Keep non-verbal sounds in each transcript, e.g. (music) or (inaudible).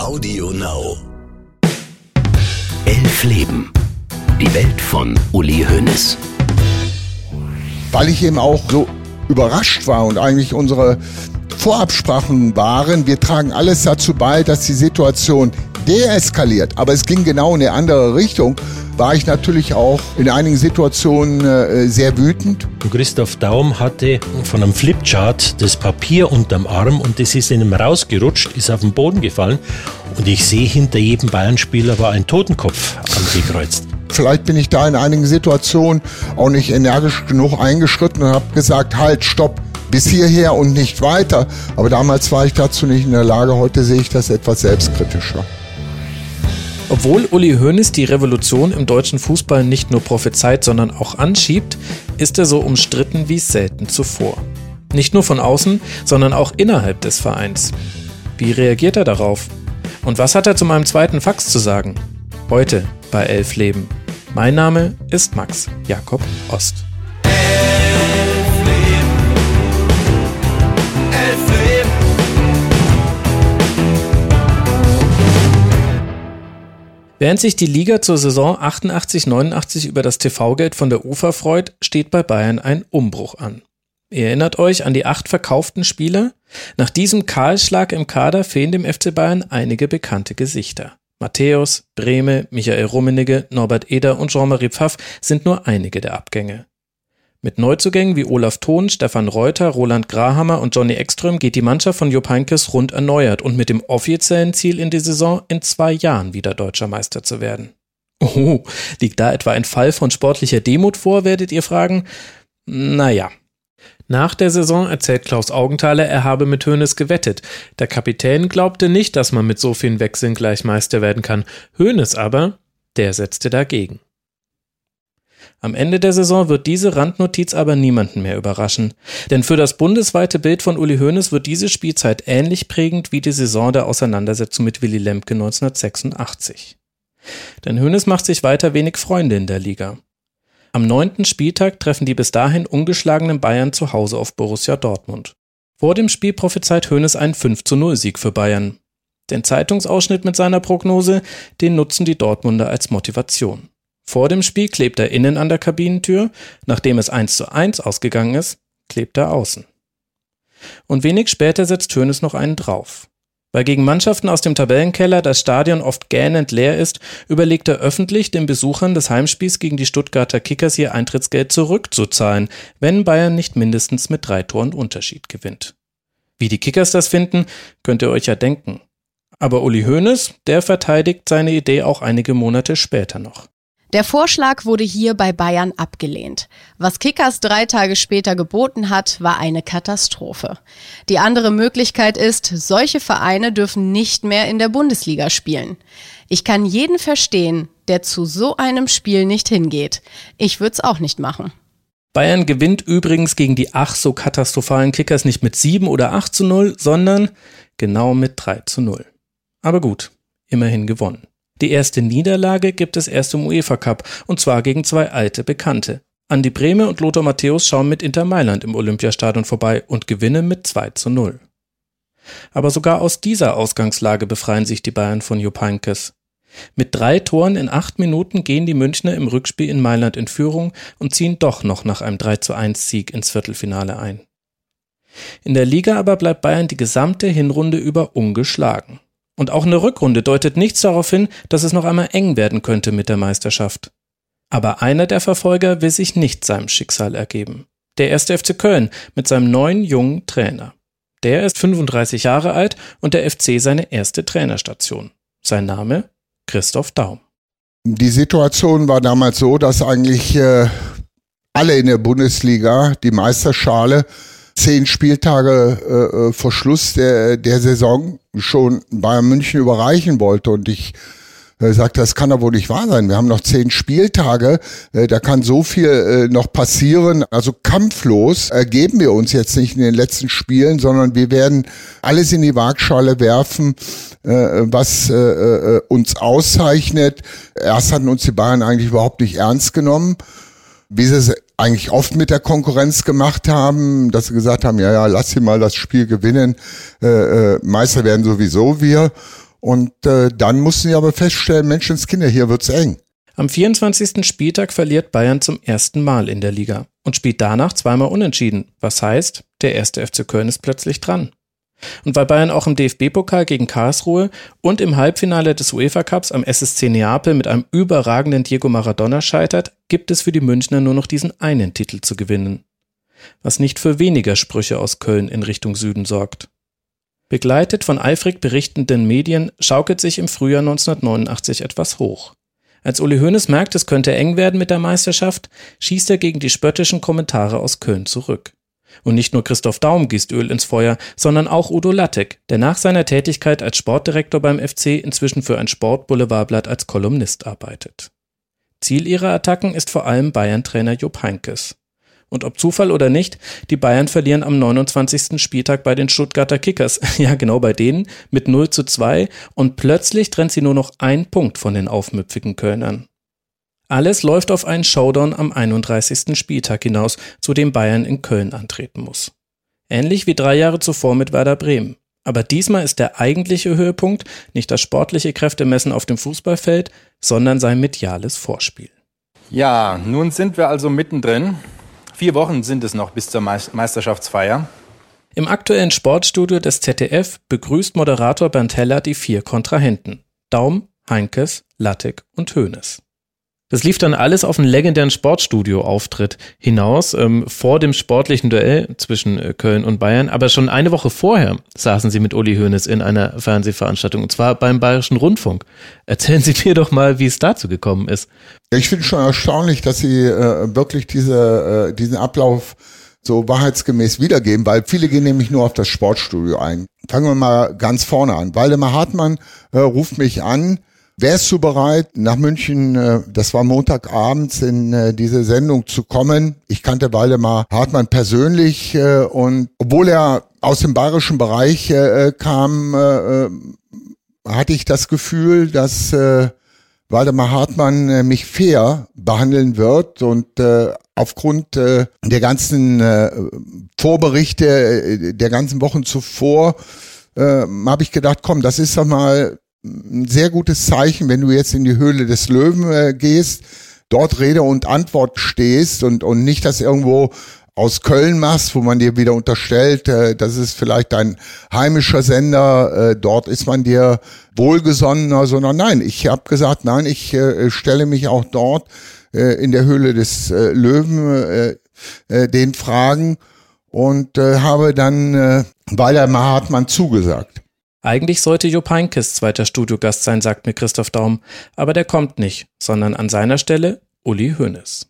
Audio Now. Elf Leben. Die Welt von Uli Hoeneß. weil ich eben auch so überrascht war und eigentlich unsere Vorabsprachen waren, wir tragen alles dazu bei, dass die Situation deeskaliert. Aber es ging genau in eine andere Richtung. War ich natürlich auch in einigen Situationen äh, sehr wütend. Christoph Daum hatte von einem Flipchart das Papier unterm Arm und das ist in ihm rausgerutscht, ist auf den Boden gefallen und ich sehe hinter jedem Bayern-Spieler war ein Totenkopf angekreuzt. Vielleicht bin ich da in einigen Situationen auch nicht energisch genug eingeschritten und habe gesagt, halt, stopp, bis hierher und nicht weiter. Aber damals war ich dazu nicht in der Lage. Heute sehe ich das etwas selbstkritischer. Obwohl Uli Hoeneß die Revolution im deutschen Fußball nicht nur prophezeit, sondern auch anschiebt, ist er so umstritten wie selten zuvor. Nicht nur von außen, sondern auch innerhalb des Vereins. Wie reagiert er darauf? Und was hat er zu meinem zweiten Fax zu sagen? Heute bei Elf Leben. Mein Name ist Max Jakob Ost. Während sich die Liga zur Saison 88-89 über das TV-Geld von der UFA freut, steht bei Bayern ein Umbruch an. Ihr erinnert euch an die acht verkauften Spieler? Nach diesem Kahlschlag im Kader fehlen dem FC Bayern einige bekannte Gesichter. Matthäus, Brehme, Michael Rummenigge, Norbert Eder und Jean-Marie Pfaff sind nur einige der Abgänge. Mit Neuzugängen wie Olaf Thon, Stefan Reuter, Roland Grahammer und Johnny Ekström geht die Mannschaft von Jupp Heynckes rund erneuert und mit dem offiziellen Ziel in die Saison in zwei Jahren wieder deutscher Meister zu werden. Oh, liegt da etwa ein Fall von sportlicher Demut vor, werdet ihr fragen? Naja. Nach der Saison erzählt Klaus Augenthaler, er habe mit Hoeneß gewettet. Der Kapitän glaubte nicht, dass man mit so vielen Wechseln gleich Meister werden kann. Hoeneß aber, der setzte dagegen. Am Ende der Saison wird diese Randnotiz aber niemanden mehr überraschen. Denn für das bundesweite Bild von Uli Hoeneß wird diese Spielzeit ähnlich prägend wie die Saison der Auseinandersetzung mit Willy Lemke 1986. Denn Hoeneß macht sich weiter wenig Freunde in der Liga. Am neunten Spieltag treffen die bis dahin ungeschlagenen Bayern zu Hause auf Borussia Dortmund. Vor dem Spiel prophezeit Hoeneß einen 5 zu 0 Sieg für Bayern. Den Zeitungsausschnitt mit seiner Prognose, den nutzen die Dortmunder als Motivation. Vor dem Spiel klebt er innen an der Kabinentür, nachdem es 1 zu 1 ausgegangen ist, klebt er außen. Und wenig später setzt Hoeneß noch einen drauf. Weil gegen Mannschaften aus dem Tabellenkeller das Stadion oft gähnend leer ist, überlegt er öffentlich, den Besuchern des Heimspiels gegen die Stuttgarter Kickers ihr Eintrittsgeld zurückzuzahlen, wenn Bayern nicht mindestens mit drei Toren Unterschied gewinnt. Wie die Kickers das finden, könnt ihr euch ja denken. Aber Uli Hoeneß, der verteidigt seine Idee auch einige Monate später noch. Der Vorschlag wurde hier bei Bayern abgelehnt. Was Kickers drei Tage später geboten hat, war eine Katastrophe. Die andere Möglichkeit ist, solche Vereine dürfen nicht mehr in der Bundesliga spielen. Ich kann jeden verstehen, der zu so einem Spiel nicht hingeht. Ich würde es auch nicht machen. Bayern gewinnt übrigens gegen die ach so katastrophalen Kickers nicht mit 7 oder 8 zu 0, sondern genau mit 3 zu 0. Aber gut, immerhin gewonnen. Die erste Niederlage gibt es erst im UEFA Cup, und zwar gegen zwei alte Bekannte. Andi Brehme und Lothar Matthäus schauen mit Inter Mailand im Olympiastadion vorbei und gewinnen mit 2 zu 0. Aber sogar aus dieser Ausgangslage befreien sich die Bayern von Jupp Heynckes. Mit drei Toren in acht Minuten gehen die Münchner im Rückspiel in Mailand in Führung und ziehen doch noch nach einem 3 zu 1 Sieg ins Viertelfinale ein. In der Liga aber bleibt Bayern die gesamte Hinrunde über ungeschlagen. Und auch eine Rückrunde deutet nichts darauf hin, dass es noch einmal eng werden könnte mit der Meisterschaft. Aber einer der Verfolger will sich nicht seinem Schicksal ergeben. Der erste FC Köln mit seinem neuen jungen Trainer. Der ist 35 Jahre alt und der FC seine erste Trainerstation. Sein Name Christoph Daum. Die Situation war damals so, dass eigentlich äh, alle in der Bundesliga die Meisterschale zehn Spieltage äh, äh, vor Schluss der, der Saison schon Bayern München überreichen wollte. Und ich äh, sagte, das kann doch wohl nicht wahr sein. Wir haben noch zehn Spieltage, äh, da kann so viel äh, noch passieren. Also kampflos ergeben wir uns jetzt nicht in den letzten Spielen, sondern wir werden alles in die Waagschale werfen, äh, was äh, äh, uns auszeichnet. Erst hatten uns die Bayern eigentlich überhaupt nicht ernst genommen wie sie es eigentlich oft mit der Konkurrenz gemacht haben, dass sie gesagt haben, ja, ja, lass sie mal das Spiel gewinnen, äh, äh, Meister werden sowieso wir. Und äh, dann mussten sie aber feststellen, Menschenskinder, hier wird's eng. Am 24. Spieltag verliert Bayern zum ersten Mal in der Liga und spielt danach zweimal unentschieden. Was heißt, der erste FC Köln ist plötzlich dran. Und weil Bayern auch im DFB-Pokal gegen Karlsruhe und im Halbfinale des UEFA Cups am SSC Neapel mit einem überragenden Diego Maradona scheitert, gibt es für die Münchner nur noch diesen einen Titel zu gewinnen. Was nicht für weniger Sprüche aus Köln in Richtung Süden sorgt. Begleitet von eifrig berichtenden Medien schaukelt sich im Frühjahr 1989 etwas hoch. Als Uli Hoeneß merkt, es könnte eng werden mit der Meisterschaft, schießt er gegen die spöttischen Kommentare aus Köln zurück. Und nicht nur Christoph Daum gießt Öl ins Feuer, sondern auch Udo Lattek, der nach seiner Tätigkeit als Sportdirektor beim FC inzwischen für ein Sportboulevardblatt als Kolumnist arbeitet. Ziel ihrer Attacken ist vor allem Bayern-Trainer Jupp Heinkes. Und ob Zufall oder nicht, die Bayern verlieren am 29. Spieltag bei den Stuttgarter Kickers, (laughs) ja genau bei denen, mit 0 zu 2 und plötzlich trennt sie nur noch ein Punkt von den aufmüpfigen Kölnern. Alles läuft auf einen Showdown am 31. Spieltag hinaus, zu dem Bayern in Köln antreten muss. Ähnlich wie drei Jahre zuvor mit Werder Bremen. Aber diesmal ist der eigentliche Höhepunkt nicht das sportliche Kräftemessen auf dem Fußballfeld, sondern sein mediales Vorspiel. Ja, nun sind wir also mittendrin. Vier Wochen sind es noch bis zur Meisterschaftsfeier. Im aktuellen Sportstudio des ZDF begrüßt Moderator Bernd Heller die vier Kontrahenten. Daum, Heinkes, Lattek und Hoeneß. Das lief dann alles auf einen legendären Sportstudio-Auftritt hinaus, ähm, vor dem sportlichen Duell zwischen äh, Köln und Bayern. Aber schon eine Woche vorher saßen sie mit Uli Hoeneß in einer Fernsehveranstaltung, und zwar beim Bayerischen Rundfunk. Erzählen Sie mir doch mal, wie es dazu gekommen ist. Ich finde schon erstaunlich, dass Sie äh, wirklich diese, äh, diesen Ablauf so wahrheitsgemäß wiedergeben, weil viele gehen nämlich nur auf das Sportstudio ein. Fangen wir mal ganz vorne an. Waldemar Hartmann äh, ruft mich an, Wärst du bereit, nach München, äh, das war Montagabends, in äh, diese Sendung zu kommen? Ich kannte Waldemar Hartmann persönlich äh, und obwohl er aus dem bayerischen Bereich kam, hatte ich das Gefühl, dass Waldemar Hartmann mich fair behandeln wird und aufgrund der ganzen Vorberichte der ganzen Wochen zuvor habe ich gedacht, komm, das ist doch mal ein sehr gutes Zeichen, wenn du jetzt in die Höhle des Löwen äh, gehst, dort Rede und Antwort stehst und, und nicht das irgendwo aus Köln machst, wo man dir wieder unterstellt, äh, das ist vielleicht dein heimischer Sender, äh, dort ist man dir wohlgesonnener, sondern nein, ich habe gesagt, nein, ich äh, stelle mich auch dort äh, in der Höhle des äh, Löwen äh, äh, den Fragen und äh, habe dann äh, Walter Hartmann zugesagt. Eigentlich sollte Jupp Heynckes zweiter Studiogast sein, sagt mir Christoph Daum, aber der kommt nicht, sondern an seiner Stelle Uli Hoeneß.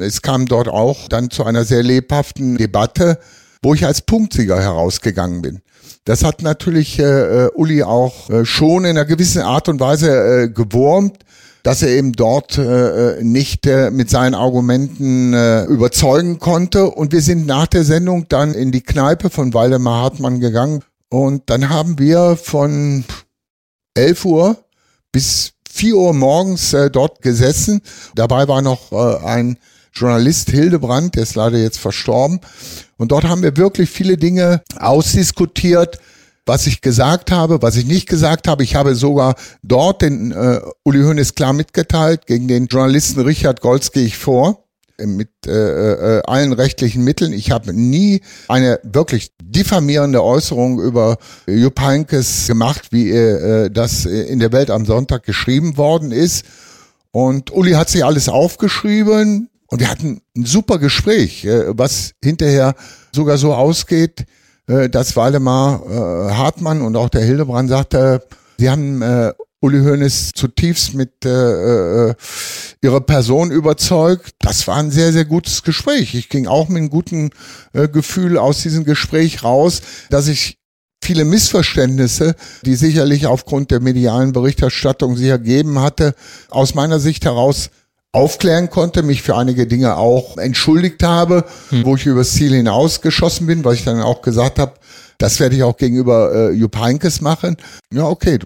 Es kam dort auch dann zu einer sehr lebhaften Debatte, wo ich als Punktsieger herausgegangen bin. Das hat natürlich äh, äh, Uli auch äh, schon in einer gewissen Art und Weise äh, gewurmt, dass er eben dort äh, äh nicht äh, mit seinen Argumenten äh, überzeugen konnte. Und wir sind nach der Sendung dann in die Kneipe von Waldemar Hartmann gegangen, und dann haben wir von 11 Uhr bis 4 Uhr morgens äh, dort gesessen. Dabei war noch äh, ein Journalist Hildebrand, der ist leider jetzt verstorben. Und dort haben wir wirklich viele Dinge ausdiskutiert, was ich gesagt habe, was ich nicht gesagt habe. Ich habe sogar dort den äh, Uli Hoeneß klar mitgeteilt, gegen den Journalisten Richard Golz gehe ich vor mit äh, äh, allen rechtlichen Mitteln. Ich habe nie eine wirklich diffamierende Äußerung über Jupp Heynckes gemacht, wie äh, das in der Welt am Sonntag geschrieben worden ist. Und Uli hat sich alles aufgeschrieben und wir hatten ein super Gespräch, äh, was hinterher sogar so ausgeht, äh, dass Waldemar äh, Hartmann und auch der Hildebrand sagte, sie haben äh, Uli Hoeneß zutiefst mit äh, äh, ihrer Person überzeugt. Das war ein sehr, sehr gutes Gespräch. Ich ging auch mit einem guten äh, Gefühl aus diesem Gespräch raus, dass ich viele Missverständnisse, die sicherlich aufgrund der medialen Berichterstattung sich ergeben hatte, aus meiner Sicht heraus aufklären konnte, mich für einige Dinge auch entschuldigt habe, hm. wo ich übers Ziel hinausgeschossen bin, weil ich dann auch gesagt habe, das werde ich auch gegenüber äh, Jupp Heynckes machen. Ja, okay,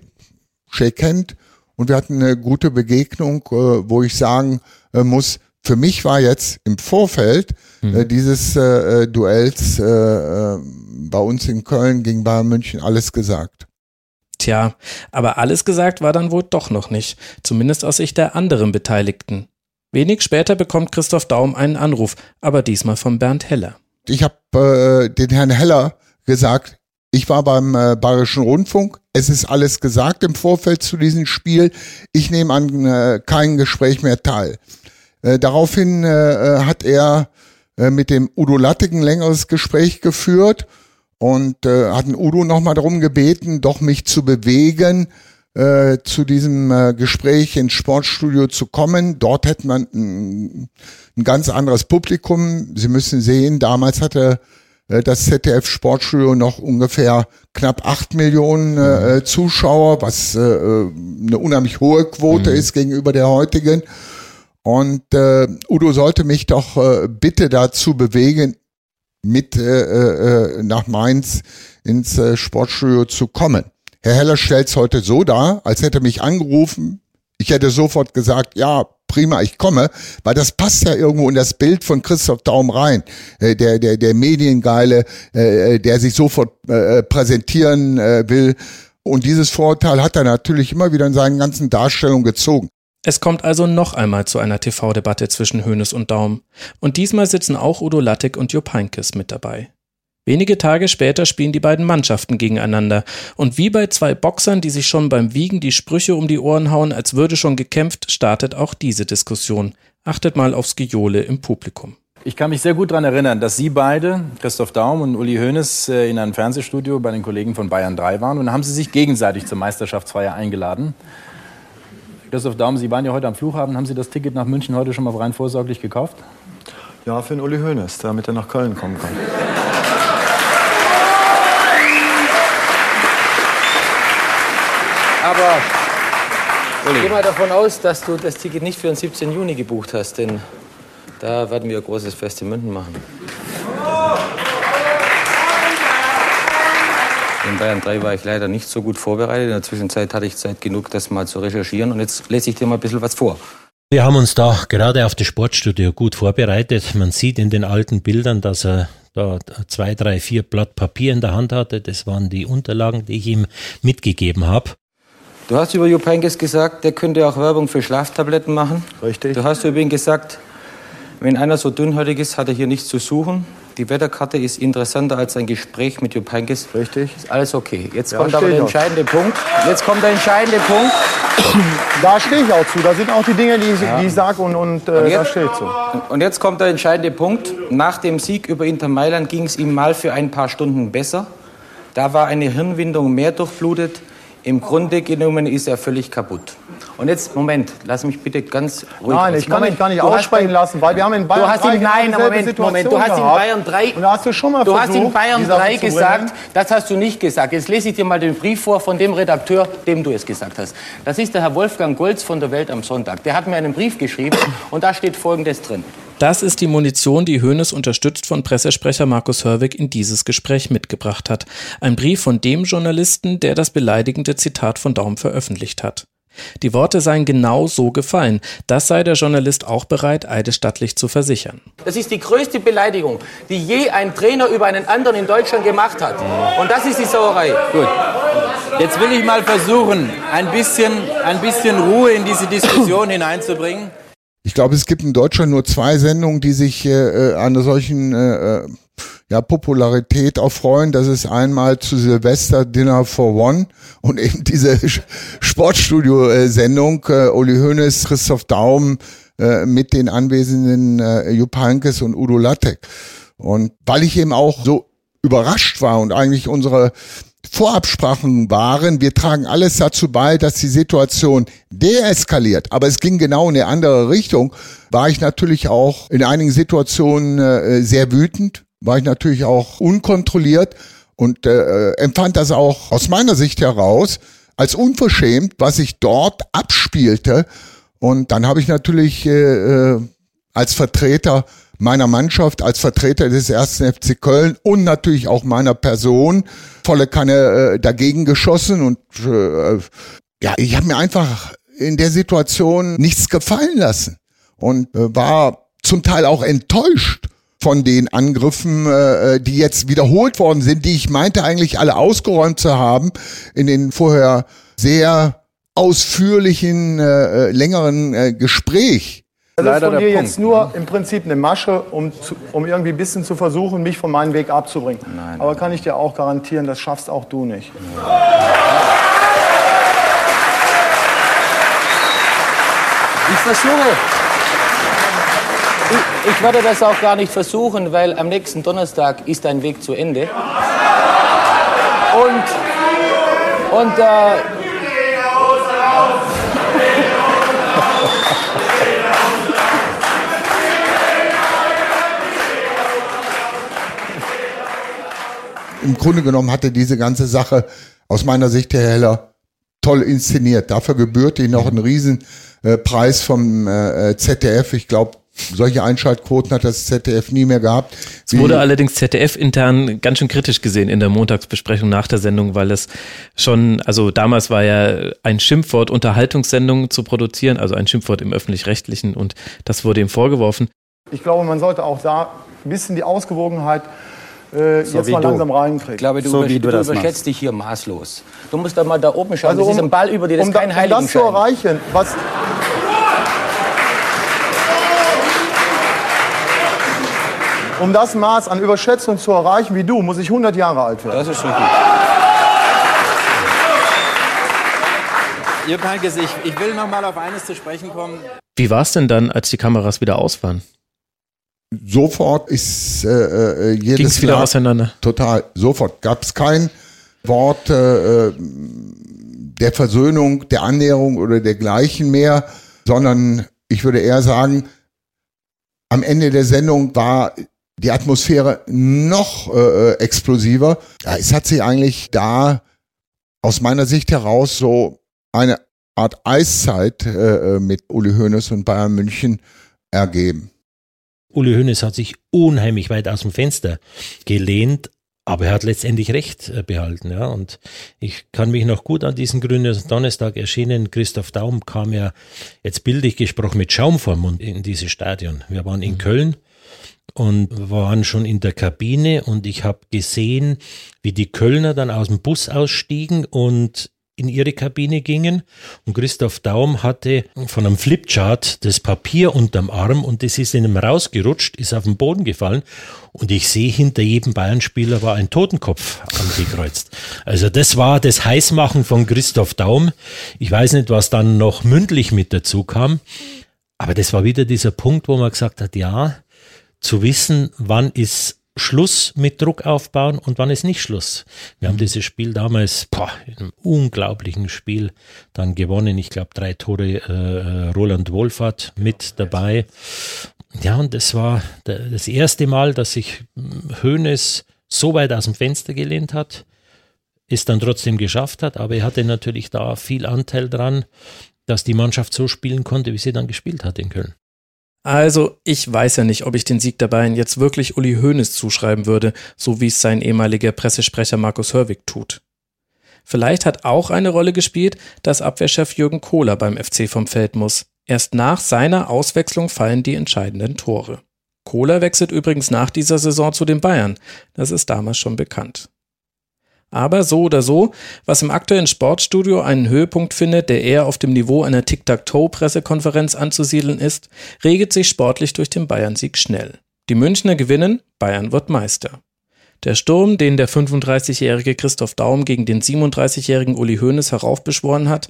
Shake Hand und wir hatten eine gute Begegnung, äh, wo ich sagen äh, muss, für mich war jetzt im Vorfeld mhm. äh, dieses Duells bei uns in Köln gegen Bayern München alles gesagt. Tja, aber alles gesagt war dann wohl doch noch nicht, zumindest aus Sicht der anderen Beteiligten. Wenig später bekommt Christoph Daum einen Anruf, aber diesmal von Bernd Heller. Ich habe äh, den Herrn Heller gesagt, ich war beim äh, Bayerischen Rundfunk. Es ist alles gesagt im Vorfeld zu diesem Spiel. Ich nehme an äh, kein Gespräch mehr teil. Äh, daraufhin äh, hat er äh, mit dem Udo Lattek ein längeres Gespräch geführt und äh, hat Udo nochmal darum gebeten, doch mich zu bewegen, äh, zu diesem äh, Gespräch ins Sportstudio zu kommen. Dort hätte man ein, ein ganz anderes Publikum. Sie müssen sehen, damals hatte äh, das ZDF Sportstudio noch ungefähr knapp acht Millionen äh, mhm. Zuschauer, was äh, eine unheimlich hohe Quote mhm. ist gegenüber der heutigen. Und äh, Udo sollte mich doch äh, bitte dazu bewegen, mit äh, äh, nach Mainz ins äh, Sportstudio zu kommen. Herr Heller stellt es heute so dar, als hätte mich angerufen. Ich hätte sofort gesagt, ja, prima, ich komme, weil das passt ja irgendwo in das Bild von Christoph Daum rein. Äh, der, der, der Mediengeile, äh, äh der sich sofort äh, äh, präsentieren äh, will. Und dieses Vorurteil hat er natürlich immer wieder in seinen ganzen Darstellungen gezogen. Es kommt also noch einmal zu einer TV-Debatte zwischen Hoeneß und Daum. Und diesmal sitzen auch Udo Lattek und Jupp Heynckes mit dabei. Wenige Tage später spielen die beiden Mannschaften gegeneinander. Und wie bei zwei Boxern, die sich schon beim Wiegen die Sprüche um die Ohren hauen, als würde schon gekämpft, startet auch diese Diskussion. Achtet mal aufs Gejohle im Publikum. Ich kann mich sehr gut daran erinnern, dass Sie beide, Christoph Daum und Uli Hoeneß, äh, in einem Fernsehstudio bei den Kollegen von Bayern 3 waren. Und dann haben Sie sich gegenseitig zur Meisterschaftsfeier eingeladen. Christoph Daum, Sie waren ja heute am Flughafen. Haben Sie das Ticket nach München heute schon mal rein vorsorglich gekauft? Ja, für den Uli Hoeneß, damit er nach Köln kommen kann. Aber Uli. geh mal davon aus, dass du das Ticket nicht für den 17. Juni gebucht hast, denn da werden wir ein großes Fest in München machen. In Bayern 3 war ich leider nicht so gut vorbereitet. In der Zwischenzeit hatte ich Zeit genug, das mal zu recherchieren. Und jetzt lese ich dir mal ein bisschen was vor. Wir haben uns da gerade auf das Sportstudio gut vorbereitet. Man sieht in den alten Bildern, dass er da zwei, drei, vier Blatt Papier in der Hand hatte. Das waren die Unterlagen, die ich ihm mitgegeben habe. Du hast über Jupp Heynckes gesagt, der könnte auch Werbung für Schlaftabletten machen. Richtig. Du hast über ihn gesagt, wenn einer so dünnhäutig ist, hat er hier nichts zu suchen. Die Wetterkarte ist interessanter als ein Gespräch mit Jupp Heynckes. Richtig. Ist alles okay. Jetzt ja, kommt aber der entscheidende. Punkt. Jetzt kommt der entscheidende Punkt. (coughs) Da stehe ich auch zu. Da sind auch die Dinge, die, ja. die ich sage und, und, äh, und jetzt, da stehe ich zu. Und jetzt kommt der entscheidende Punkt. Nach dem Sieg über Inter Mailand ging es ihm mal für ein paar Stunden besser. Da war eine Hirnwindung mehr durchblutet. Im Grunde genommen ist er völlig kaputt. Und jetzt, Moment, lass mich bitte ganz ruhig Nein, ich kann mich gar nicht aussprechen lassen, weil wir haben in Bayern du hast 3 in, Nein, Moment, Moment, du hast in Bayern 3, und hast du schon mal du versucht, hast in Bayern 3 gesagt, das hast du nicht gesagt. Jetzt lese ich dir mal den Brief vor von dem Redakteur, dem du es gesagt hast. Das ist der Herr Wolfgang Golz von der Welt am Sonntag. Der hat mir einen Brief geschrieben und da steht Folgendes drin. Das ist die Munition, die Hoeneß unterstützt von Pressesprecher Markus Hörwig in dieses Gespräch mitgebracht hat. Ein Brief von dem Journalisten, der das beleidigende Zitat von Daum veröffentlicht hat. Die Worte seien genau so gefallen. Das sei der Journalist auch bereit, eidesstattlich zu versichern. Das ist die größte Beleidigung, die je ein Trainer über einen anderen in Deutschland gemacht hat. Und das ist die Sauerei. Gut. Jetzt will ich mal versuchen, ein bisschen, ein bisschen Ruhe in diese Diskussion (clears throat) hineinzubringen. Ich glaube, es gibt in Deutschland nur zwei Sendungen, die sich äh, äh an solchen äh, äh, ja, Popularität auch freuen. Das ist einmal zu Silvester Dinner for One und (laughs) eben diese Sportstudio-Sendung äh, Uli Hoeneß, Christoph Daum äh, mit den anwesenden äh, Jupp Heynckes und Udo Lattek. Und weil ich eben auch so überrascht war und eigentlich unsere Vorabsprachen waren, wir tragen alles dazu bei, dass die Situation deeskaliert, aber es ging genau in eine andere Richtung, war ich natürlich auch in einigen Situationen äh, sehr wütend, war ich natürlich auch unkontrolliert und äh, empfand das auch aus meiner Sicht heraus als unverschämt, was sich dort abspielte. Und dann habe ich natürlich äh, äh als Vertreter meiner Mannschaft, als Vertreter des ersten FC Köln und natürlich auch meiner Person volle Kanne äh, dagegen geschossen und äh, ja, ich habe mir einfach in der Situation nichts gefallen lassen und äh, war zum Teil auch enttäuscht von den Angriffen, äh, die jetzt wiederholt worden sind, die ich meinte eigentlich alle ausgeräumt zu haben in den vorher sehr ausführlichen, äh, längeren äh, Gespräch. Das ist Leider von dir Punkt, jetzt nur im Prinzip eine Masche, um, zu, um irgendwie ein bisschen zu versuchen, mich von meinem Weg abzubringen. Nein, Aber kann ich dir auch garantieren, das schaffst auch du nicht. Ich versuche. Ich, ich werde das auch gar nicht versuchen, weil am nächsten Donnerstag ist dein Weg zu Ende. Und, und äh, Im Grunde genommen hatte diese ganze Sache aus meiner Sicht, Herr Heller, toll inszeniert. Dafür gebührte ihm noch ein Riesenpreis vom äh, ZDF. Ich glaube, solche Einschaltquoten hat das ZDF nie mehr gehabt. Es wurde allerdings ZDF-intern ganz schön kritisch gesehen in der Montagsbesprechung nach der Sendung, weil es schon, also damals war ja ein Schimpfwort, Unterhaltungssendungen zu produzieren, also ein Schimpfwort im öffentlich-rechtlichen und das wurde ihm vorgeworfen. Ich glaube, man sollte auch da ein bisschen die Ausgewogenheit äh, jetzt wie mal du. langsam ich reinkriegen. glaube, du, So wie du du überschätzt dich hier maßlos. Du musst doch mal da oben schauen. das ist ein Ball über dir, das um, ist kein da, um das zu erreichen, was, um das Maß an Überschätzung zu erreichen wie du, muss ich 100 Jahre alt werden. Das ist schon gut. Heynckes, ich, ich will noch mal auf eines zu sprechen kommen. Wie war es denn dann, als die Kameras wieder aus waren? Sofort ist äh, äh, jedes Ging es wieder Land- auseinander? Total. Sofort gab es kein Wort äh, äh, der Versöhnung, der Annäherung oder dergleichen mehr, sondern ich würde eher sagen, am Ende der Sendung war die Atmosphäre noch äh, äh, explosiver. Ja, es hat sich eigentlich da aus meiner Sicht heraus so eine Art Eiszeit äh, mit Uli Hoeneß und Bayern München ergeben. Uli Hoeneß hat sich unheimlich weit aus dem Fenster gelehnt, aber er hat letztendlich recht äh, behalten. Ja. Und ich kann mich noch gut an diesen grünen Donnerstag erschienen. Christoph Daum kam ja jetzt bildlich gesprochen mit Schaum vor Mund in dieses Stadion. Wir waren in Köln und waren schon in der Kabine und ich habe gesehen, wie die Kölner dann aus dem Bus ausstiegen und in ihre Kabine gingen und Christoph Daum hatte von einem Flipchart das Papier unterm Arm und das ist in ihm rausgerutscht, ist auf den Boden gefallen und ich sehe hinter jedem Bayern-Spieler war ein Totenkopf angekreuzt. Also das war das Heißmachen von Christoph Daum. Ich weiß nicht, was dann noch mündlich mit dazu kam, aber das war wieder dieser Punkt, wo man gesagt hat, ja, zu wissen, wann ist Schluss mit Druck aufbauen und wann ist nicht Schluss. Wir haben dieses Spiel damals boah, in einem unglaublichen Spiel dann gewonnen. Ich glaube, drei Tore äh, Roland Wohlfahrt mit dabei. Ja, und das war das erste Mal, dass sich Hoeneß so weit aus dem Fenster gelehnt hat, es dann trotzdem geschafft hat, aber er hatte natürlich da viel Anteil dran, dass die Mannschaft so spielen konnte, wie sie dann gespielt hat in Köln. Also, ich weiß ja nicht, ob ich den Sieg der Bayern jetzt wirklich Uli Hoeneß zuschreiben würde, so wie es sein ehemaliger Pressesprecher Markus Hörwig tut. Vielleicht hat auch eine Rolle gespielt, dass Abwehrchef Jürgen Kohler beim FC vom Feld muss. Erst nach seiner Auswechslung fallen die entscheidenden Tore. Kohler wechselt übrigens nach dieser Saison zu den Bayern. Das ist damals schon bekannt. Aber so oder so, was im aktuellen Sportstudio einen Höhepunkt findet, der eher auf dem Niveau einer Tic-Tac-Toe-Pressekonferenz anzusiedeln ist, regelt sich sportlich durch den Bayern-Sieg schnell. Die Münchner gewinnen, Bayern wird Meister. Der Sturm, den der 35-jährige Christoph Daum gegen den 37-jährigen Uli Hoeneß heraufbeschworen hat,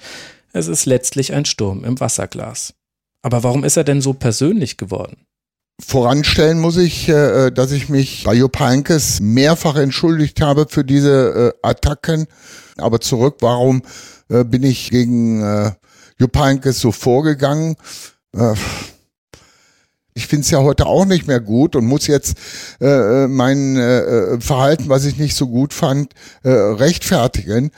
es ist letztlich ein Sturm im Wasserglas. Aber warum ist er denn so persönlich geworden? Voranstellen muss ich, äh, dass ich mich bei Jupp Heynckes mehrfach entschuldigt habe für diese äh, Attacken. Aber zurück, warum äh, bin ich gegen äh, Jupp Heynckes so vorgegangen? Äh, ich finde es ja heute auch nicht mehr gut und muss jetzt äh, mein äh, Verhalten, was ich nicht so gut fand, äh, rechtfertigen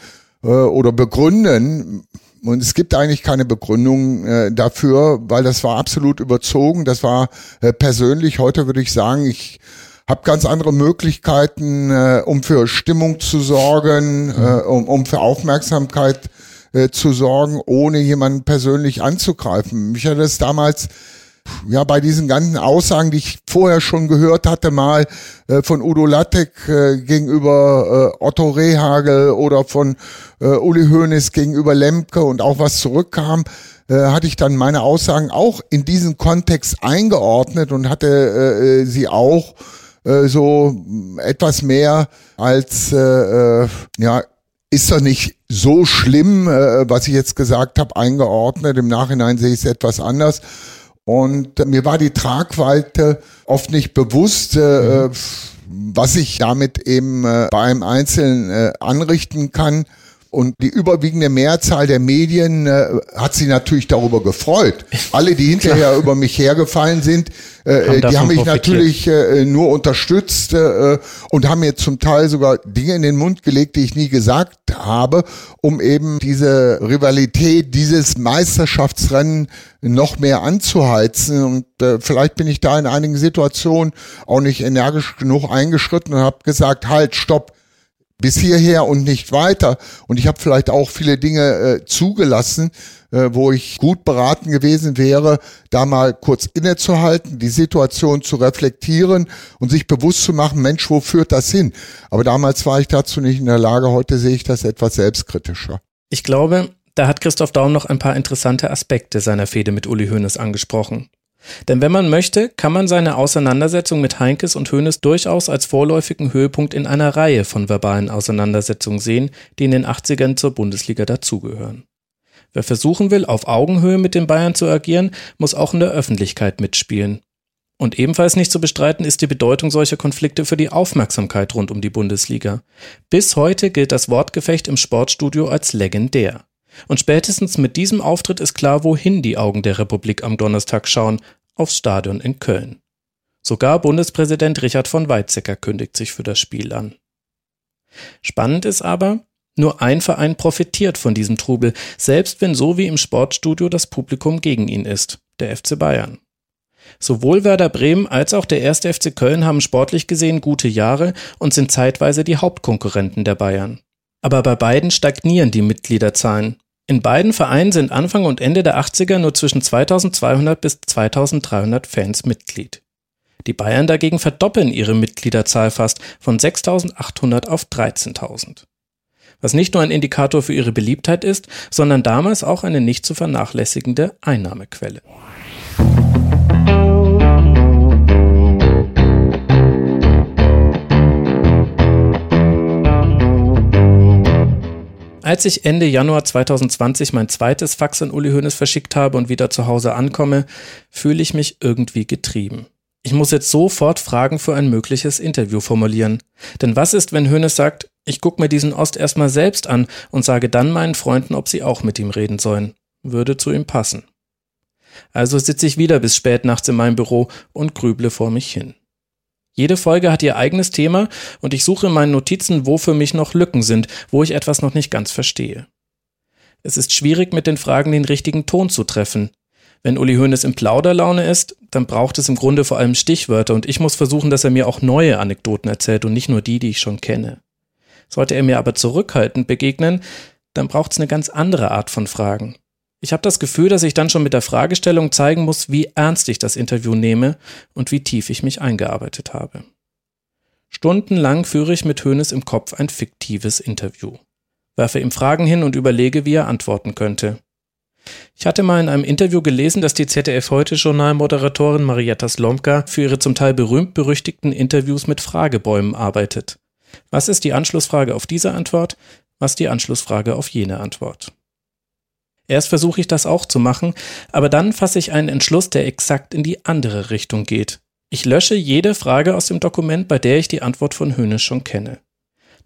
äh, oder begründen. Und es gibt eigentlich keine Begründung äh, dafür, weil das war absolut überzogen. Das war äh, persönlich. Heute würde ich sagen, ich habe ganz andere Möglichkeiten, äh, um für Stimmung zu sorgen, äh, um, um für Aufmerksamkeit äh, zu sorgen, ohne jemanden persönlich anzugreifen. Mich hat das damals ja, bei diesen ganzen Aussagen, die ich vorher schon gehört hatte, mal äh, von Udo Lattek äh, gegenüber äh, Otto Rehagel oder von äh, Uli Hoeneß gegenüber Lemke und auch was zurückkam, äh, hatte ich dann meine Aussagen auch in diesen Kontext eingeordnet und hatte äh, äh sie auch so etwas mehr als, ja, ist doch nicht so schlimm, was ich jetzt gesagt habe, eingeordnet. Im Nachhinein sehe ich es etwas anders. Und mir war die Tragweite oft nicht bewusst, äh, mhm. was ich damit eben äh, bei einem Einzelnen äh, anrichten kann. Und die überwiegende Mehrzahl der Medien äh, hat sich natürlich darüber gefreut. (laughs) Alle, die hinterher über mich hergefallen sind, äh, äh die haben mich natürlich äh, nur unterstützt äh, und haben mir zum Teil sogar Dinge in den Mund gelegt, die ich nie gesagt habe, um eben diese Rivalität, dieses Meisterschaftsrennen noch mehr anzuheizen. Und äh, vielleicht bin ich da in einigen Situationen auch nicht energisch genug eingeschritten und habe gesagt, halt, stopp bis hierher und nicht weiter. Und ich habe vielleicht auch viele Dinge äh, zugelassen, äh, wo ich gut beraten gewesen wäre, da mal kurz innezuhalten, die Situation zu reflektieren und sich bewusst zu machen, Mensch, wo führt das hin? Aber damals war ich dazu nicht in der Lage, heute sehe ich das etwas selbstkritischer. Ich glaube, da hat Christoph Daum noch ein paar interessante Aspekte seiner Fehde mit Uli Hoeneß angesprochen. Denn wenn man möchte, kann man seine Auseinandersetzung mit Heinkes und Hoeneß durchaus als vorläufigen Höhepunkt in einer Reihe von verbalen Auseinandersetzungen sehen, die in den 80ern zur Bundesliga dazugehören. Wer versuchen will, auf Augenhöhe mit den Bayern zu agieren, muss auch in der Öffentlichkeit mitspielen. Und ebenfalls nicht zu bestreiten ist die Bedeutung solcher Konflikte für die Aufmerksamkeit rund um die Bundesliga. Bis heute gilt das Wortgefecht im Sportstudio als legendär. Und spätestens mit diesem Auftritt ist klar, wohin die Augen der Republik am Donnerstag schauen, aufs Stadion in Köln. Sogar Bundespräsident Richard von Weizsäcker kündigt sich für das Spiel an. Spannend ist aber, nur ein Verein profitiert von diesem Trubel, selbst wenn so wie im Sportstudio das Publikum gegen ihn ist, der FC Bayern. Sowohl Werder Bremen als auch der erste FC Köln haben sportlich gesehen gute Jahre und sind zeitweise die Hauptkonkurrenten der Bayern. Aber bei beiden stagnieren die Mitgliederzahlen. In beiden Vereinen sind Anfang und Ende der 80er nur zwischen 2200 bis 2300 Fans Mitglied. Die Bayern dagegen verdoppeln ihre Mitgliederzahl fast von 6800 auf 13.000. Was nicht nur ein Indikator für ihre Beliebtheit ist, sondern damals auch eine nicht zu vernachlässigende Einnahmequelle. Als ich Ende Januar 2020 mein zweites Fax an Uli Hoeneß verschickt habe und wieder zu Hause ankomme, fühle ich mich irgendwie getrieben. Ich muss jetzt sofort Fragen für ein mögliches Interview formulieren. Denn was ist, wenn Hoeneß sagt, ich gucke mir diesen Ost erstmal selbst an und sage dann meinen Freunden, ob sie auch mit ihm reden sollen? Würde zu ihm passen. Also sitze ich wieder bis spät nachts in meinem Büro und grüble vor mich hin. Jede Folge hat ihr eigenes Thema und ich suche in meinen Notizen, wo für mich noch Lücken sind, wo ich etwas noch nicht ganz verstehe. Es ist schwierig, mit den Fragen den richtigen Ton zu treffen. Wenn Uli Hoeneß in Plauderlaune ist, dann braucht es im Grunde vor allem Stichwörter und ich muss versuchen, dass er mir auch neue Anekdoten erzählt und nicht nur die, die ich schon kenne. Sollte er mir aber zurückhaltend begegnen, dann braucht es eine ganz andere Art von Fragen. Ich habe das Gefühl, dass ich dann schon mit der Fragestellung zeigen muss, wie ernst ich das Interview nehme und wie tief ich mich eingearbeitet habe. Stundenlang führe ich mit Hönes im Kopf ein fiktives Interview, werfe ihm Fragen hin und überlege, wie er antworten könnte. Ich hatte mal in einem Interview gelesen, dass die ZDF heute Journalmoderatorin Marietta Slomka für ihre zum Teil berühmt-berüchtigten Interviews mit Fragebäumen arbeitet. Was ist die Anschlussfrage auf diese Antwort? Was die Anschlussfrage auf jene Antwort? Erst versuche ich das auch zu machen, aber dann fasse ich einen Entschluss, der exakt in die andere Richtung geht. Ich lösche jede Frage aus dem Dokument, bei der ich die Antwort von Hönes schon kenne.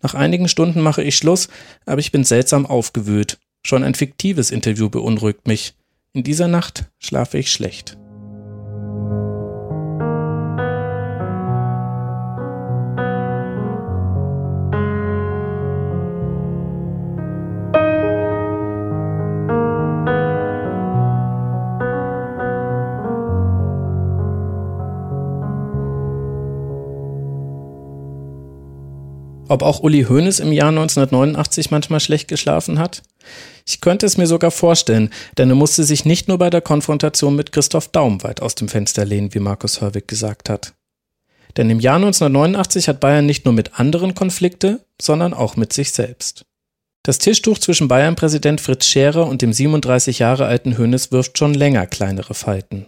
Nach einigen Stunden mache ich Schluss, aber ich bin seltsam aufgewühlt. Schon ein fiktives Interview beunruhigt mich. In dieser Nacht schlafe ich schlecht. Ob auch Uli Hoeneß im Jahr 1989 manchmal schlecht geschlafen hat? Ich könnte es mir sogar vorstellen, denn er musste sich nicht nur bei der Konfrontation mit Christoph Daum weit aus dem Fenster lehnen, wie Markus Hörwig gesagt hat. Denn im Jahr 1989 hat Bayern nicht nur mit anderen Konflikte, sondern auch mit sich selbst. Das Tischtuch zwischen Bayern-Präsident Fritz Scherer und dem 37 Jahre alten Hönes wirft schon länger kleinere Falten.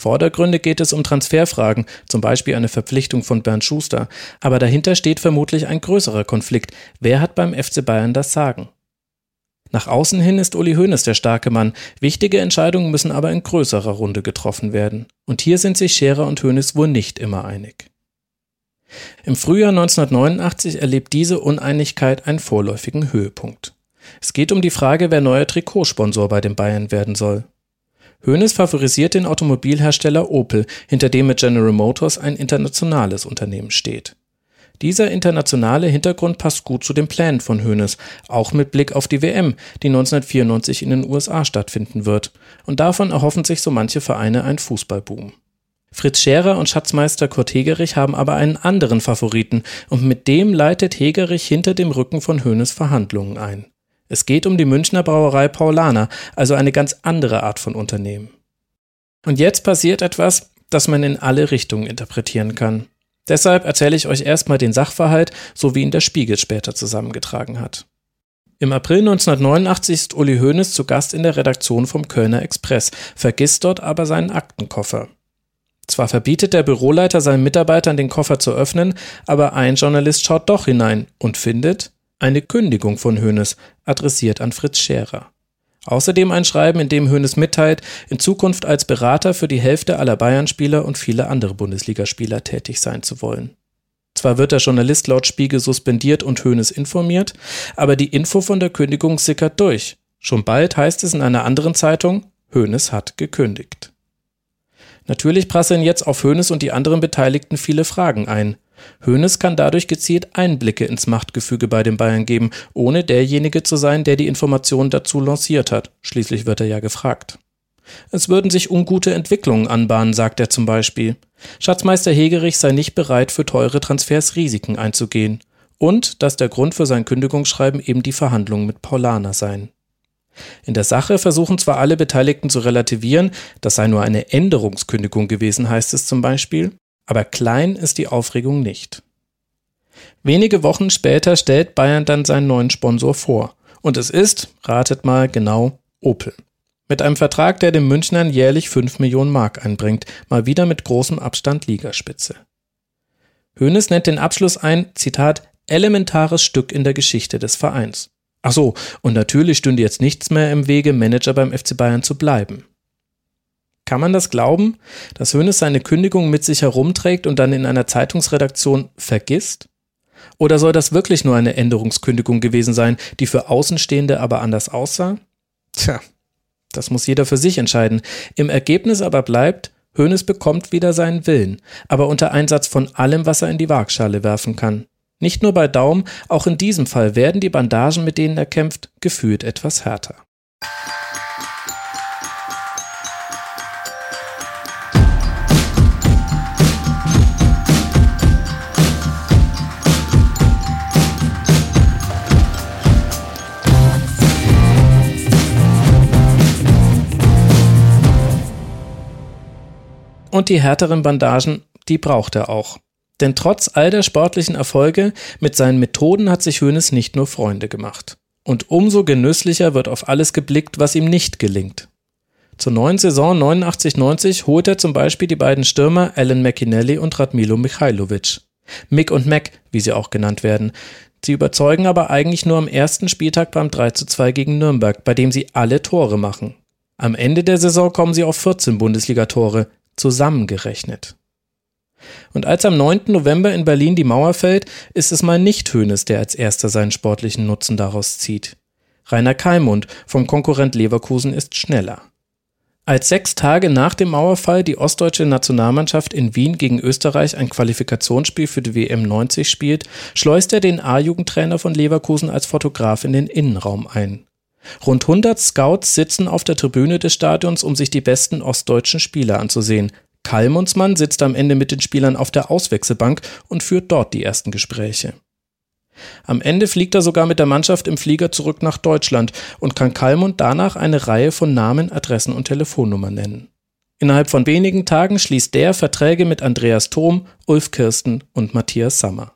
Vordergründe geht es um Transferfragen, zum Beispiel eine Verpflichtung von Bernd Schuster, aber dahinter steht vermutlich ein größerer Konflikt. Wer hat beim FC Bayern das Sagen? Nach außen hin ist Uli Hoeneß der starke Mann. Wichtige Entscheidungen müssen aber in größerer Runde getroffen werden. Und hier sind sich Scherer und Hoeneß wohl nicht immer einig. Im Frühjahr 1989 erlebt diese Uneinigkeit einen vorläufigen Höhepunkt. Es geht um die Frage, wer neuer Trikotsponsor bei den Bayern werden soll. Hoeneß favorisiert den Automobilhersteller Opel, hinter dem mit General Motors ein internationales Unternehmen steht. Dieser internationale Hintergrund passt gut zu den Plänen von Hoeneß, auch mit Blick auf die WM, die 1994 in den USA stattfinden wird. Und davon erhoffen sich so manche Vereine ein Fußballboom. Fritz Scherer und Schatzmeister Kurt Hegerich haben aber einen anderen Favoriten und mit dem leitet Hegerich hinter dem Rücken von Hoeneß Verhandlungen ein. Es geht um die Münchner Brauerei Paulaner, also eine ganz andere Art von Unternehmen. Und jetzt passiert etwas, das man in alle Richtungen interpretieren kann. Deshalb erzähle ich euch erstmal den Sachverhalt, so wie ihn der Spiegel später zusammengetragen hat. Im April 1989 ist Uli Hoeneß zu Gast in der Redaktion vom Kölner Express, vergisst dort aber seinen Aktenkoffer. Zwar verbietet der Büroleiter seinen Mitarbeitern den Koffer zu öffnen, aber ein Journalist schaut doch hinein und findet eine Kündigung von Hoeneß, adressiert an Fritz Scherer. Außerdem ein Schreiben, in dem Hoeneß mitteilt, in Zukunft als Berater für die Hälfte aller Bayern-Spieler und viele andere Bundesligaspieler tätig sein zu wollen. Zwar wird der Journalist laut Spiegel suspendiert und Hoeneß informiert, aber die Info von der Kündigung sickert durch. Schon bald heißt es in einer anderen Zeitung, Hoeneß hat gekündigt. Natürlich prasseln jetzt auf Hoeneß und die anderen Beteiligten viele Fragen ein. Hoeneß kann dadurch gezielt Einblicke ins Machtgefüge bei den Bayern geben, ohne derjenige zu sein, der die Informationen dazu lanciert hat. Schließlich wird er ja gefragt. Es würden sich ungute Entwicklungen anbahnen, sagt er zum Beispiel. Schatzmeister Hegerich sei nicht bereit, für teure Transfers Risiken einzugehen. Und dass der Grund für sein Kündigungsschreiben eben die Verhandlungen mit Paulaner seien. In der Sache versuchen zwar alle Beteiligten zu relativieren, das sei nur eine Änderungskündigung gewesen, heißt es zum Beispiel, aber klein ist die Aufregung nicht. Wenige Wochen später stellt Bayern dann seinen neuen Sponsor vor. Und es ist, ratet mal genau, Opel. Mit einem Vertrag, der den Münchnern jährlich 5 Millionen Mark einbringt, mal wieder mit großem Abstand Ligaspitze. Hoeneß nennt den Abschluss ein, Zitat, elementares Stück in der Geschichte des Vereins. Ach so, und natürlich stünde jetzt nichts mehr im Wege, Manager beim FC Bayern zu bleiben. Kann man das glauben, dass Hoeneß seine Kündigung mit sich herumträgt und dann in einer Zeitungsredaktion vergisst? Oder soll das wirklich nur eine Änderungskündigung gewesen sein, die für Außenstehende aber anders aussah? Tja, das muss jeder für sich entscheiden. Im Ergebnis aber bleibt, Hoeneß bekommt wieder seinen Willen, aber unter Einsatz von allem, was er in die Waagschale werfen kann. Nicht nur bei Daum, auch in diesem Fall werden die Bandagen, mit denen er kämpft, gefühlt etwas härter. Und die härteren Bandagen, die braucht er auch. Denn trotz all der sportlichen Erfolge mit seinen Methoden hat sich Hoeneß nicht nur Freunde gemacht. Und umso genüsslicher wird auf alles geblickt, was ihm nicht gelingt. Zur neuen Saison 89-90 holt er zum Beispiel die beiden Stürmer Alan McInally und Radmilo Michailovic. Mick und Mac, wie sie auch genannt werden. Sie überzeugen aber eigentlich nur am ersten Spieltag beim 3 zu 2 gegen Nürnberg, bei dem sie alle Tore machen. Am Ende der Saison kommen sie auf 14 Bundesligatore, zusammengerechnet. Und als am 9. November in Berlin die Mauer fällt, ist es mal nicht Hoeneß, der als erster seinen sportlichen Nutzen daraus zieht. Rainer Kalmund vom Konkurrent Leverkusen ist schneller. Als sechs Tage nach dem Mauerfall die ostdeutsche Nationalmannschaft in Wien gegen Österreich ein Qualifikationsspiel für die WM 90 spielt, schleust er den A-Jugendtrainer von Leverkusen als Fotograf in den Innenraum ein. Rund 100 Scouts sitzen auf der Tribüne des Stadions, um sich die besten ostdeutschen Spieler anzusehen. Kalmundsmann sitzt am Ende mit den Spielern auf der Auswechselbank und führt dort die ersten Gespräche. Am Ende fliegt er sogar mit der Mannschaft im Flieger zurück nach Deutschland und kann Kalmund danach eine Reihe von Namen, Adressen und Telefonnummern nennen. Innerhalb von wenigen Tagen schließt der Verträge mit Andreas Thom, Ulf Kirsten und Matthias Sammer.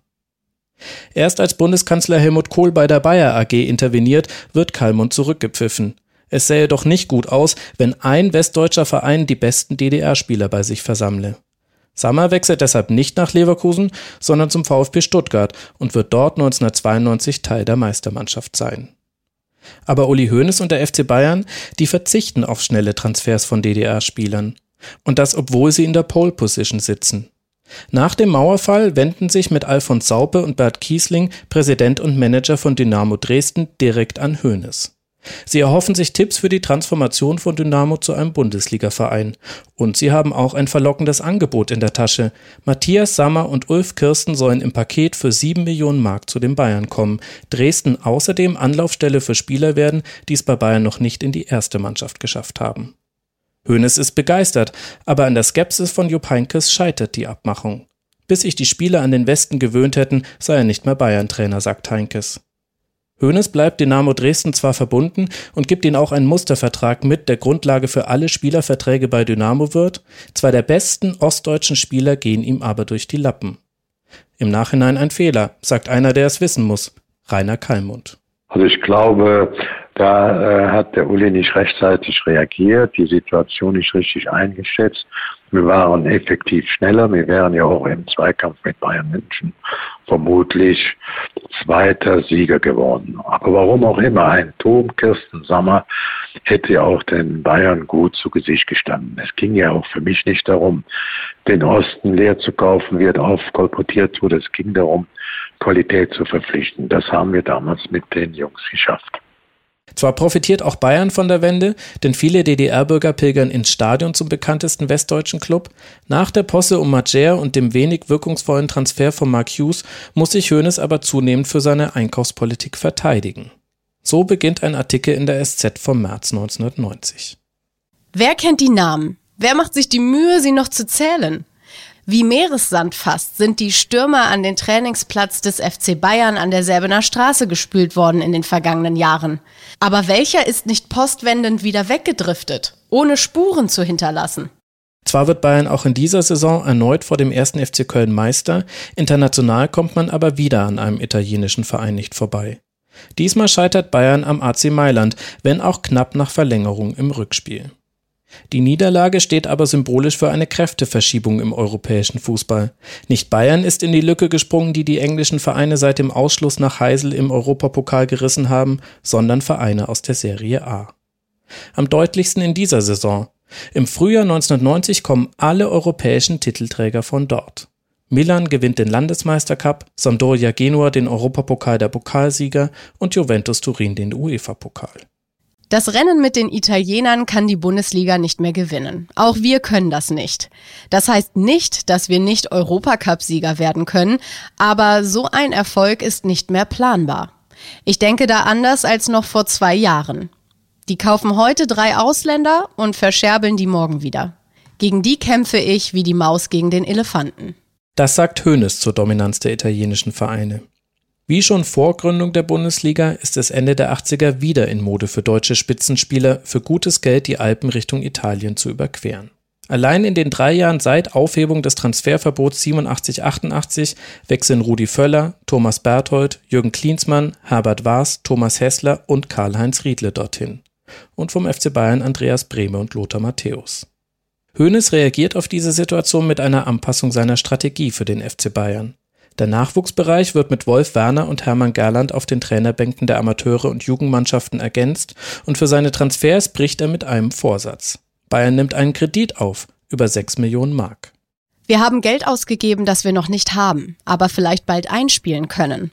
Erst als Bundeskanzler Helmut Kohl bei der Bayer AG interveniert, wird Kalmund zurückgepfiffen. Es sähe doch nicht gut aus, wenn ein westdeutscher Verein die besten DDR-Spieler bei sich versammle. Sammer wechselt deshalb nicht nach Leverkusen, sondern zum VfB Stuttgart und wird dort 1992 Teil der Meistermannschaft sein. Aber Uli Hoeneß und der FC Bayern, die verzichten auf schnelle Transfers von DDR-Spielern. Und das, obwohl sie in der Pole Position sitzen. Nach dem Mauerfall wenden sich mit Alfons Saupe und Bert Kiesling, Präsident und Manager von Dynamo Dresden, direkt an Hoeneß. Sie erhoffen sich Tipps für die Transformation von Dynamo zu einem Bundesligaverein. Und sie haben auch ein verlockendes Angebot in der Tasche. Matthias Sammer und Ulf Kirsten sollen im Paket für sieben Millionen Mark zu den Bayern kommen. Dresden außerdem Anlaufstelle für Spieler werden, die es bei Bayern noch nicht in die erste Mannschaft geschafft haben. Hoeneß ist begeistert, aber an der Skepsis von Jupp Heynckes scheitert die Abmachung. Bis sich die Spieler an den Westen gewöhnt hätten, sei er nicht mehr Bayern-Trainer, sagt Heinkes. Hoeneß bleibt Dynamo Dresden zwar verbunden und gibt ihnen auch einen Mustervertrag mit, der Grundlage für alle Spielerverträge bei Dynamo wird, zwei der besten ostdeutschen Spieler gehen ihm aber durch die Lappen. Im Nachhinein ein Fehler, sagt einer, der es wissen muss, Rainer Kallmund. Also ich glaube, da äh, hat der Uli nicht rechtzeitig reagiert, die Situation nicht richtig eingeschätzt. Wir waren effektiv schneller. Wir wären ja auch im Zweikampf mit Bayern München vermutlich zweiter Sieger geworden. Aber warum auch immer, ein Tom Kirsten Sommer hätte ja auch den Bayern gut zu Gesicht gestanden. Es ging ja auch für mich nicht darum, den Osten leer zu kaufen, wird aufkolportiert wurde. Es ging darum, Qualität zu verpflichten. Das haben wir damals mit den Jungs geschafft. Zwar profitiert auch Bayern von der Wende, denn viele DDR-Bürger pilgern ins Stadion zum bekanntesten westdeutschen Club. Nach der Posse um Majer und dem wenig wirkungsvollen Transfer von Mark Hughes muss sich Hoeneß aber zunehmend für seine Einkaufspolitik verteidigen. So beginnt ein Artikel in der SZ vom März 1990. Wer kennt die Namen? Wer macht sich die Mühe, sie noch zu zählen? Wie Meeressand fast sind die Stürmer an den Trainingsplatz des FC Bayern an der Säbener Straße gespült worden in den vergangenen Jahren. Aber welcher ist nicht postwendend wieder weggedriftet, ohne Spuren zu hinterlassen? Zwar wird Bayern auch in dieser Saison erneut vor dem ersten FC Köln Meister, international kommt man aber wieder an einem italienischen Verein nicht vorbei. Diesmal scheitert Bayern am AC Mailand, wenn auch knapp nach Verlängerung im Rückspiel. Die Niederlage steht aber symbolisch für eine Kräfteverschiebung im europäischen Fußball. Nicht Bayern ist in die Lücke gesprungen, die die englischen Vereine seit dem Ausschluss nach Heisel im Europapokal gerissen haben, sondern Vereine aus der Serie A. Am deutlichsten in dieser Saison. Im Frühjahr 1990 kommen alle europäischen Titelträger von dort. Milan gewinnt den Landesmeistercup, Sampdoria Genua den Europapokal der Pokalsieger und Juventus Turin den UEFA-Pokal. Das Rennen mit den Italienern kann die Bundesliga nicht mehr gewinnen. Auch wir können das nicht. Das heißt nicht, dass wir nicht Europacup-Sieger werden können, aber so ein Erfolg ist nicht mehr planbar. Ich denke da anders als noch vor zwei Jahren. Die kaufen heute drei Ausländer und verscherbeln die morgen wieder. Gegen die kämpfe ich wie die Maus gegen den Elefanten. Das sagt Hoeneß zur Dominanz der italienischen Vereine. Wie schon vor Gründung der Bundesliga ist es Ende der 80er wieder in Mode für deutsche Spitzenspieler, für gutes Geld die Alpen Richtung Italien zu überqueren. Allein in den drei Jahren seit Aufhebung des Transferverbots 87-88 wechseln Rudi Völler, Thomas Berthold, Jürgen Klinsmann, Herbert Waas, Thomas Hessler und Karl-Heinz Riedle dorthin. Und vom FC Bayern Andreas Brehme und Lothar Matthäus. Hoeneß reagiert auf diese Situation mit einer Anpassung seiner Strategie für den FC Bayern. Der Nachwuchsbereich wird mit Wolf Werner und Hermann Gerland auf den Trainerbänken der Amateure und Jugendmannschaften ergänzt und für seine Transfers bricht er mit einem Vorsatz. Bayern nimmt einen Kredit auf, über 6 Millionen Mark. Wir haben Geld ausgegeben, das wir noch nicht haben, aber vielleicht bald einspielen können.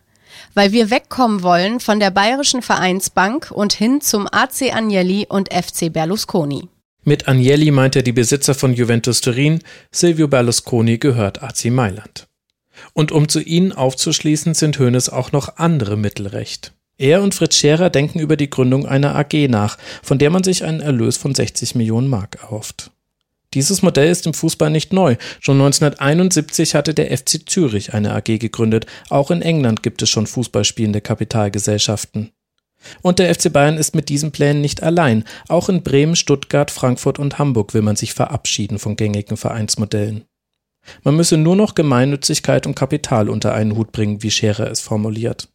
Weil wir wegkommen wollen von der Bayerischen Vereinsbank und hin zum AC Agnelli und FC Berlusconi. Mit Agnelli meint er die Besitzer von Juventus Turin, Silvio Berlusconi gehört AC Mailand. Und um zu ihnen aufzuschließen, sind Hoeneß auch noch andere Mittel recht. Er und Fritz Scherer denken über die Gründung einer AG nach, von der man sich einen Erlös von 60 Millionen Mark erhofft. Dieses Modell ist im Fußball nicht neu. Schon 1971 hatte der FC Zürich eine AG gegründet. Auch in England gibt es schon fußballspielende Kapitalgesellschaften. Und der FC Bayern ist mit diesen Plänen nicht allein. Auch in Bremen, Stuttgart, Frankfurt und Hamburg will man sich verabschieden von gängigen Vereinsmodellen. Man müsse nur noch Gemeinnützigkeit und Kapital unter einen Hut bringen, wie Scherer es formuliert.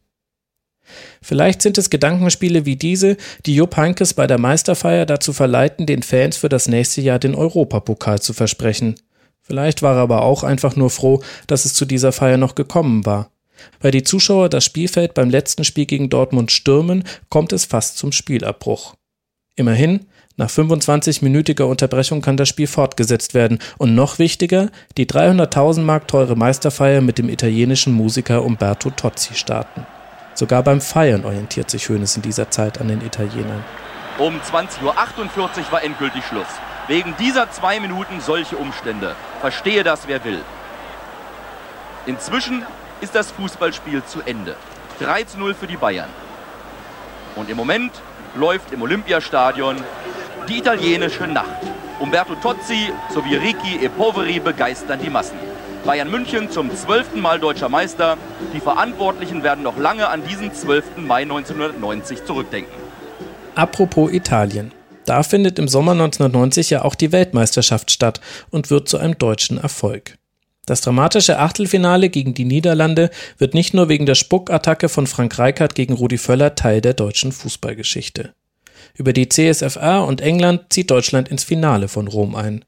Vielleicht sind es Gedankenspiele wie diese, die Jupp Heynckes bei der Meisterfeier dazu verleiten, den Fans für das nächste Jahr den Europapokal zu versprechen. Vielleicht war er aber auch einfach nur froh, dass es zu dieser Feier noch gekommen war. Weil die Zuschauer das Spielfeld beim letzten Spiel gegen Dortmund stürmen, kommt es fast zum Spielabbruch. Immerhin, nach 25-minütiger Unterbrechung kann das Spiel fortgesetzt werden und noch wichtiger, die 300.000 Mark teure Meisterfeier mit dem italienischen Musiker Umberto Tozzi starten. Sogar beim Feiern orientiert sich Hoeneß in dieser Zeit an den Italienern. Um 20.48 Uhr war endgültig Schluss. Wegen dieser zwei Minuten solche Umstände. Verstehe das, wer will. Inzwischen ist das Fußballspiel zu Ende. 3 zu 0 für die Bayern. Und im Moment läuft im Olympiastadion die italienische Nacht. Umberto Tozzi sowie Ricky e Poveri begeistern die Massen. Bayern München zum zwölften Mal deutscher Meister. Die Verantwortlichen werden noch lange an diesen 12. Mai 1990 zurückdenken. Apropos Italien. Da findet im Sommer 1990 ja auch die Weltmeisterschaft statt und wird zu einem deutschen Erfolg. Das dramatische Achtelfinale gegen die Niederlande wird nicht nur wegen der Spuckattacke von Frank Reichardt gegen Rudi Völler Teil der deutschen Fußballgeschichte. Über die CSFA und England zieht Deutschland ins Finale von Rom ein.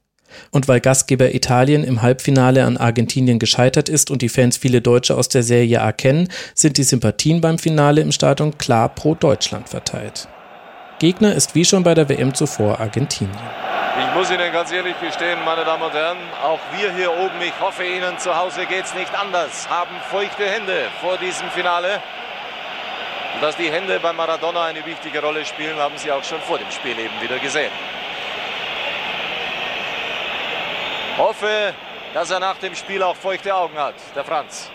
Und weil Gastgeber Italien im Halbfinale an Argentinien gescheitert ist und die Fans viele Deutsche aus der Serie A kennen, sind die Sympathien beim Finale im Stadion klar pro Deutschland verteilt. Gegner ist wie schon bei der WM zuvor Argentinien. Ich muss Ihnen ganz ehrlich gestehen, meine Damen und Herren, auch wir hier oben, ich hoffe Ihnen zu Hause geht es nicht anders, haben feuchte Hände vor diesem Finale. Und dass die Hände bei Maradona eine wichtige Rolle spielen, haben Sie auch schon vor dem Spiel eben wieder gesehen. Hoffe, dass er nach dem Spiel auch feuchte Augen hat, der Franz.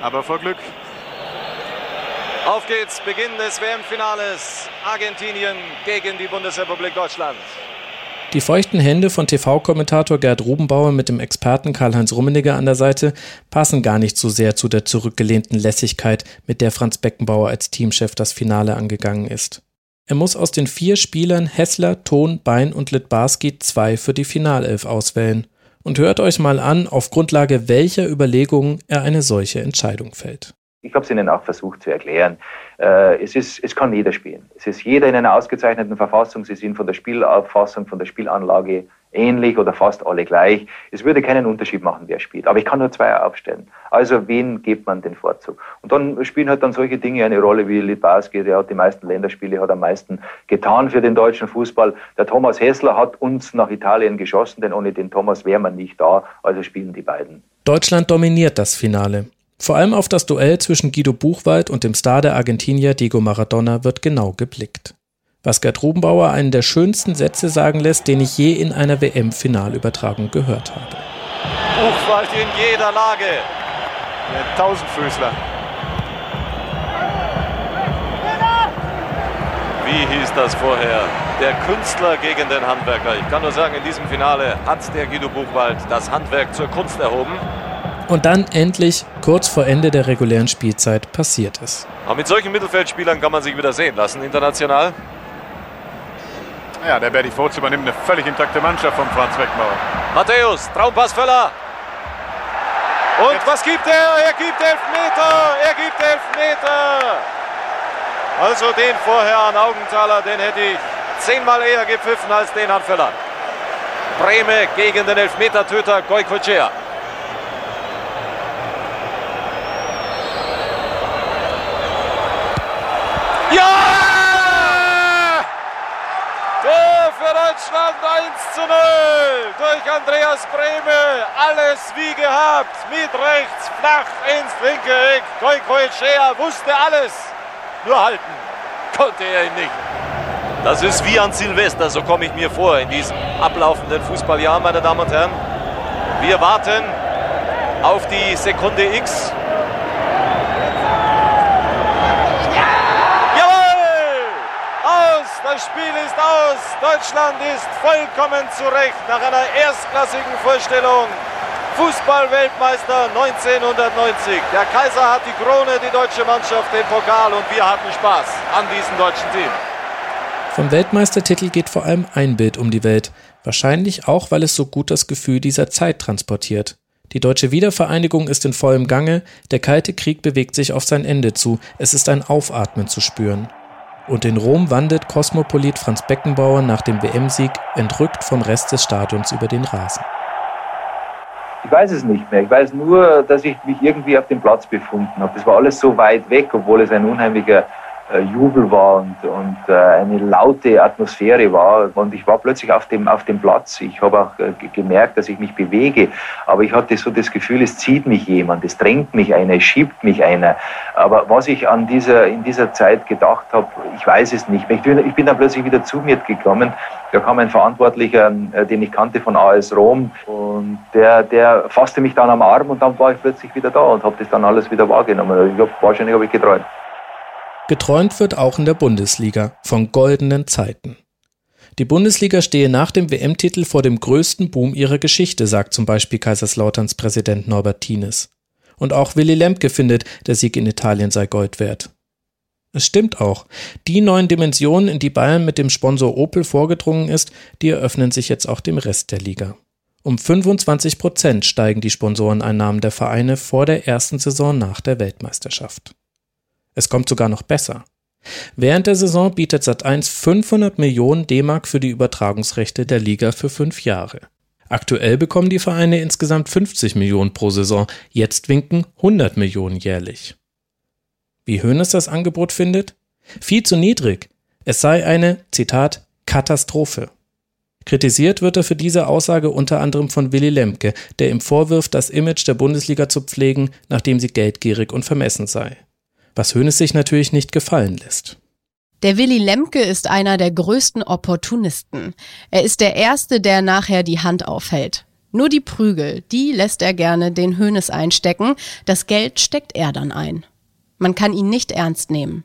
Aber vor Glück. Auf geht's, Beginn des WM-Finales. Argentinien gegen die Bundesrepublik Deutschland. Die feuchten Hände von TV-Kommentator Gerd Rubenbauer mit dem Experten Karl-Heinz Rummenigge an der Seite passen gar nicht so sehr zu der zurückgelehnten Lässigkeit, mit der Franz Beckenbauer als Teamchef das Finale angegangen ist. Er muss aus den vier Spielern Hessler, Ton, Bein und Litbarski zwei für die Finalelf auswählen. Und hört euch mal an, auf Grundlage welcher Überlegungen er eine solche Entscheidung fällt. Ich habe es Ihnen auch versucht zu erklären. Äh, es, ist, es kann jeder spielen. Es ist jeder in einer ausgezeichneten Verfassung. Sie sind von der Spielauffassung, von der Spielanlage ähnlich oder fast alle gleich. Es würde keinen Unterschied machen, wer spielt. Aber ich kann nur zwei aufstellen. Also wen gibt man den Vorzug? Und dann spielen halt dann solche Dinge eine Rolle wie Litbarski, der hat die meisten Länderspiele, hat am meisten getan für den deutschen Fußball. Der Thomas Hessler hat uns nach Italien geschossen, denn ohne den Thomas wäre man nicht da. Also spielen die beiden. Deutschland dominiert das Finale. Vor allem auf das Duell zwischen Guido Buchwald und dem Star der Argentinier Diego Maradona wird genau geblickt was Gerd Rubenbauer einen der schönsten Sätze sagen lässt, den ich je in einer WM-Finalübertragung gehört habe. Buchwald in jeder Lage. Der Tausendfüßler. Wie hieß das vorher? Der Künstler gegen den Handwerker. Ich kann nur sagen, in diesem Finale hat der Guido Buchwald das Handwerk zur Kunst erhoben. Und dann endlich, kurz vor Ende der regulären Spielzeit, passiert es. Aber mit solchen Mittelfeldspielern kann man sich wieder sehen lassen, international. Ja, der Berti Vogt übernimmt eine völlig intakte Mannschaft von Franz Beckenbauer. Matthäus, Traumpass Völler. Und Jetzt. was gibt er? Er gibt Elfmeter! Er gibt Elfmeter! Also den vorher an Augenthaler, den hätte ich zehnmal eher gepfiffen als den an Völler. Breme gegen den Elfmetertöter Goikocea. Deutschland 1 zu 0 durch Andreas Brehme. Alles wie gehabt. Mit rechts, flach ins linke Eck. Goikoechea wusste alles. Nur halten konnte er ihn nicht. Das ist wie an Silvester, so komme ich mir vor in diesem ablaufenden Fußballjahr, meine Damen und Herren. Wir warten auf die Sekunde X. Jawohl! Aus Das Spiel ist aus. Deutschland ist vollkommen zurecht nach einer erstklassigen Vorstellung. Fußball-Weltmeister 1990. Der Kaiser hat die Krone, die deutsche Mannschaft den Pokal und wir hatten Spaß an diesem deutschen Team. Vom Weltmeistertitel geht vor allem ein Bild um die Welt. Wahrscheinlich auch, weil es so gut das Gefühl dieser Zeit transportiert. Die deutsche Wiedervereinigung ist in vollem Gange, der Kalte Krieg bewegt sich auf sein Ende zu, es ist ein Aufatmen zu spüren. Und in Rom wandelt Kosmopolit Franz Beckenbauer nach dem WM-Sieg entrückt vom Rest des Stadions über den Rasen. Ich weiß es nicht mehr. Ich weiß nur, dass ich mich irgendwie auf dem Platz befunden habe. Das war alles so weit weg, obwohl es ein unheimlicher Jubel war und, und äh, eine laute Atmosphäre war. Und ich war plötzlich auf dem, auf dem Platz. Ich habe auch äh, gemerkt, dass ich mich bewege. Aber ich hatte so das Gefühl, es zieht mich jemand, es drängt mich einer, es schiebt mich einer. Aber was ich an dieser, in dieser Zeit gedacht habe, ich weiß es nicht. Ich bin, ich bin dann plötzlich wieder zu mir gekommen. Da kam ein Verantwortlicher, äh, den ich kannte von AS Rom. Und der, der fasste mich dann am Arm und dann war ich plötzlich wieder da und habe das dann alles wieder wahrgenommen. Ich hab, wahrscheinlich habe ich geträumt. Geträumt wird auch in der Bundesliga von goldenen Zeiten. Die Bundesliga stehe nach dem WM-Titel vor dem größten Boom ihrer Geschichte, sagt zum Beispiel Kaiserslauterns Präsident Norbert Thienes. Und auch Willy Lemke findet, der Sieg in Italien sei Gold wert. Es stimmt auch. Die neuen Dimensionen, in die Bayern mit dem Sponsor Opel vorgedrungen ist, die eröffnen sich jetzt auch dem Rest der Liga. Um 25 Prozent steigen die Sponsoreneinnahmen der Vereine vor der ersten Saison nach der Weltmeisterschaft. Es kommt sogar noch besser. Während der Saison bietet Sat1 500 Millionen D-Mark für die Übertragungsrechte der Liga für fünf Jahre. Aktuell bekommen die Vereine insgesamt 50 Millionen pro Saison, jetzt winken 100 Millionen jährlich. Wie Hoeneß das Angebot findet? Viel zu niedrig. Es sei eine, Zitat, Katastrophe. Kritisiert wird er für diese Aussage unter anderem von Willy Lemke, der ihm vorwirft, das Image der Bundesliga zu pflegen, nachdem sie geldgierig und vermessen sei was Hoeneß sich natürlich nicht gefallen lässt. Der Willy Lemke ist einer der größten Opportunisten. Er ist der Erste, der nachher die Hand aufhält. Nur die Prügel, die lässt er gerne den Hönes einstecken, das Geld steckt er dann ein. Man kann ihn nicht ernst nehmen.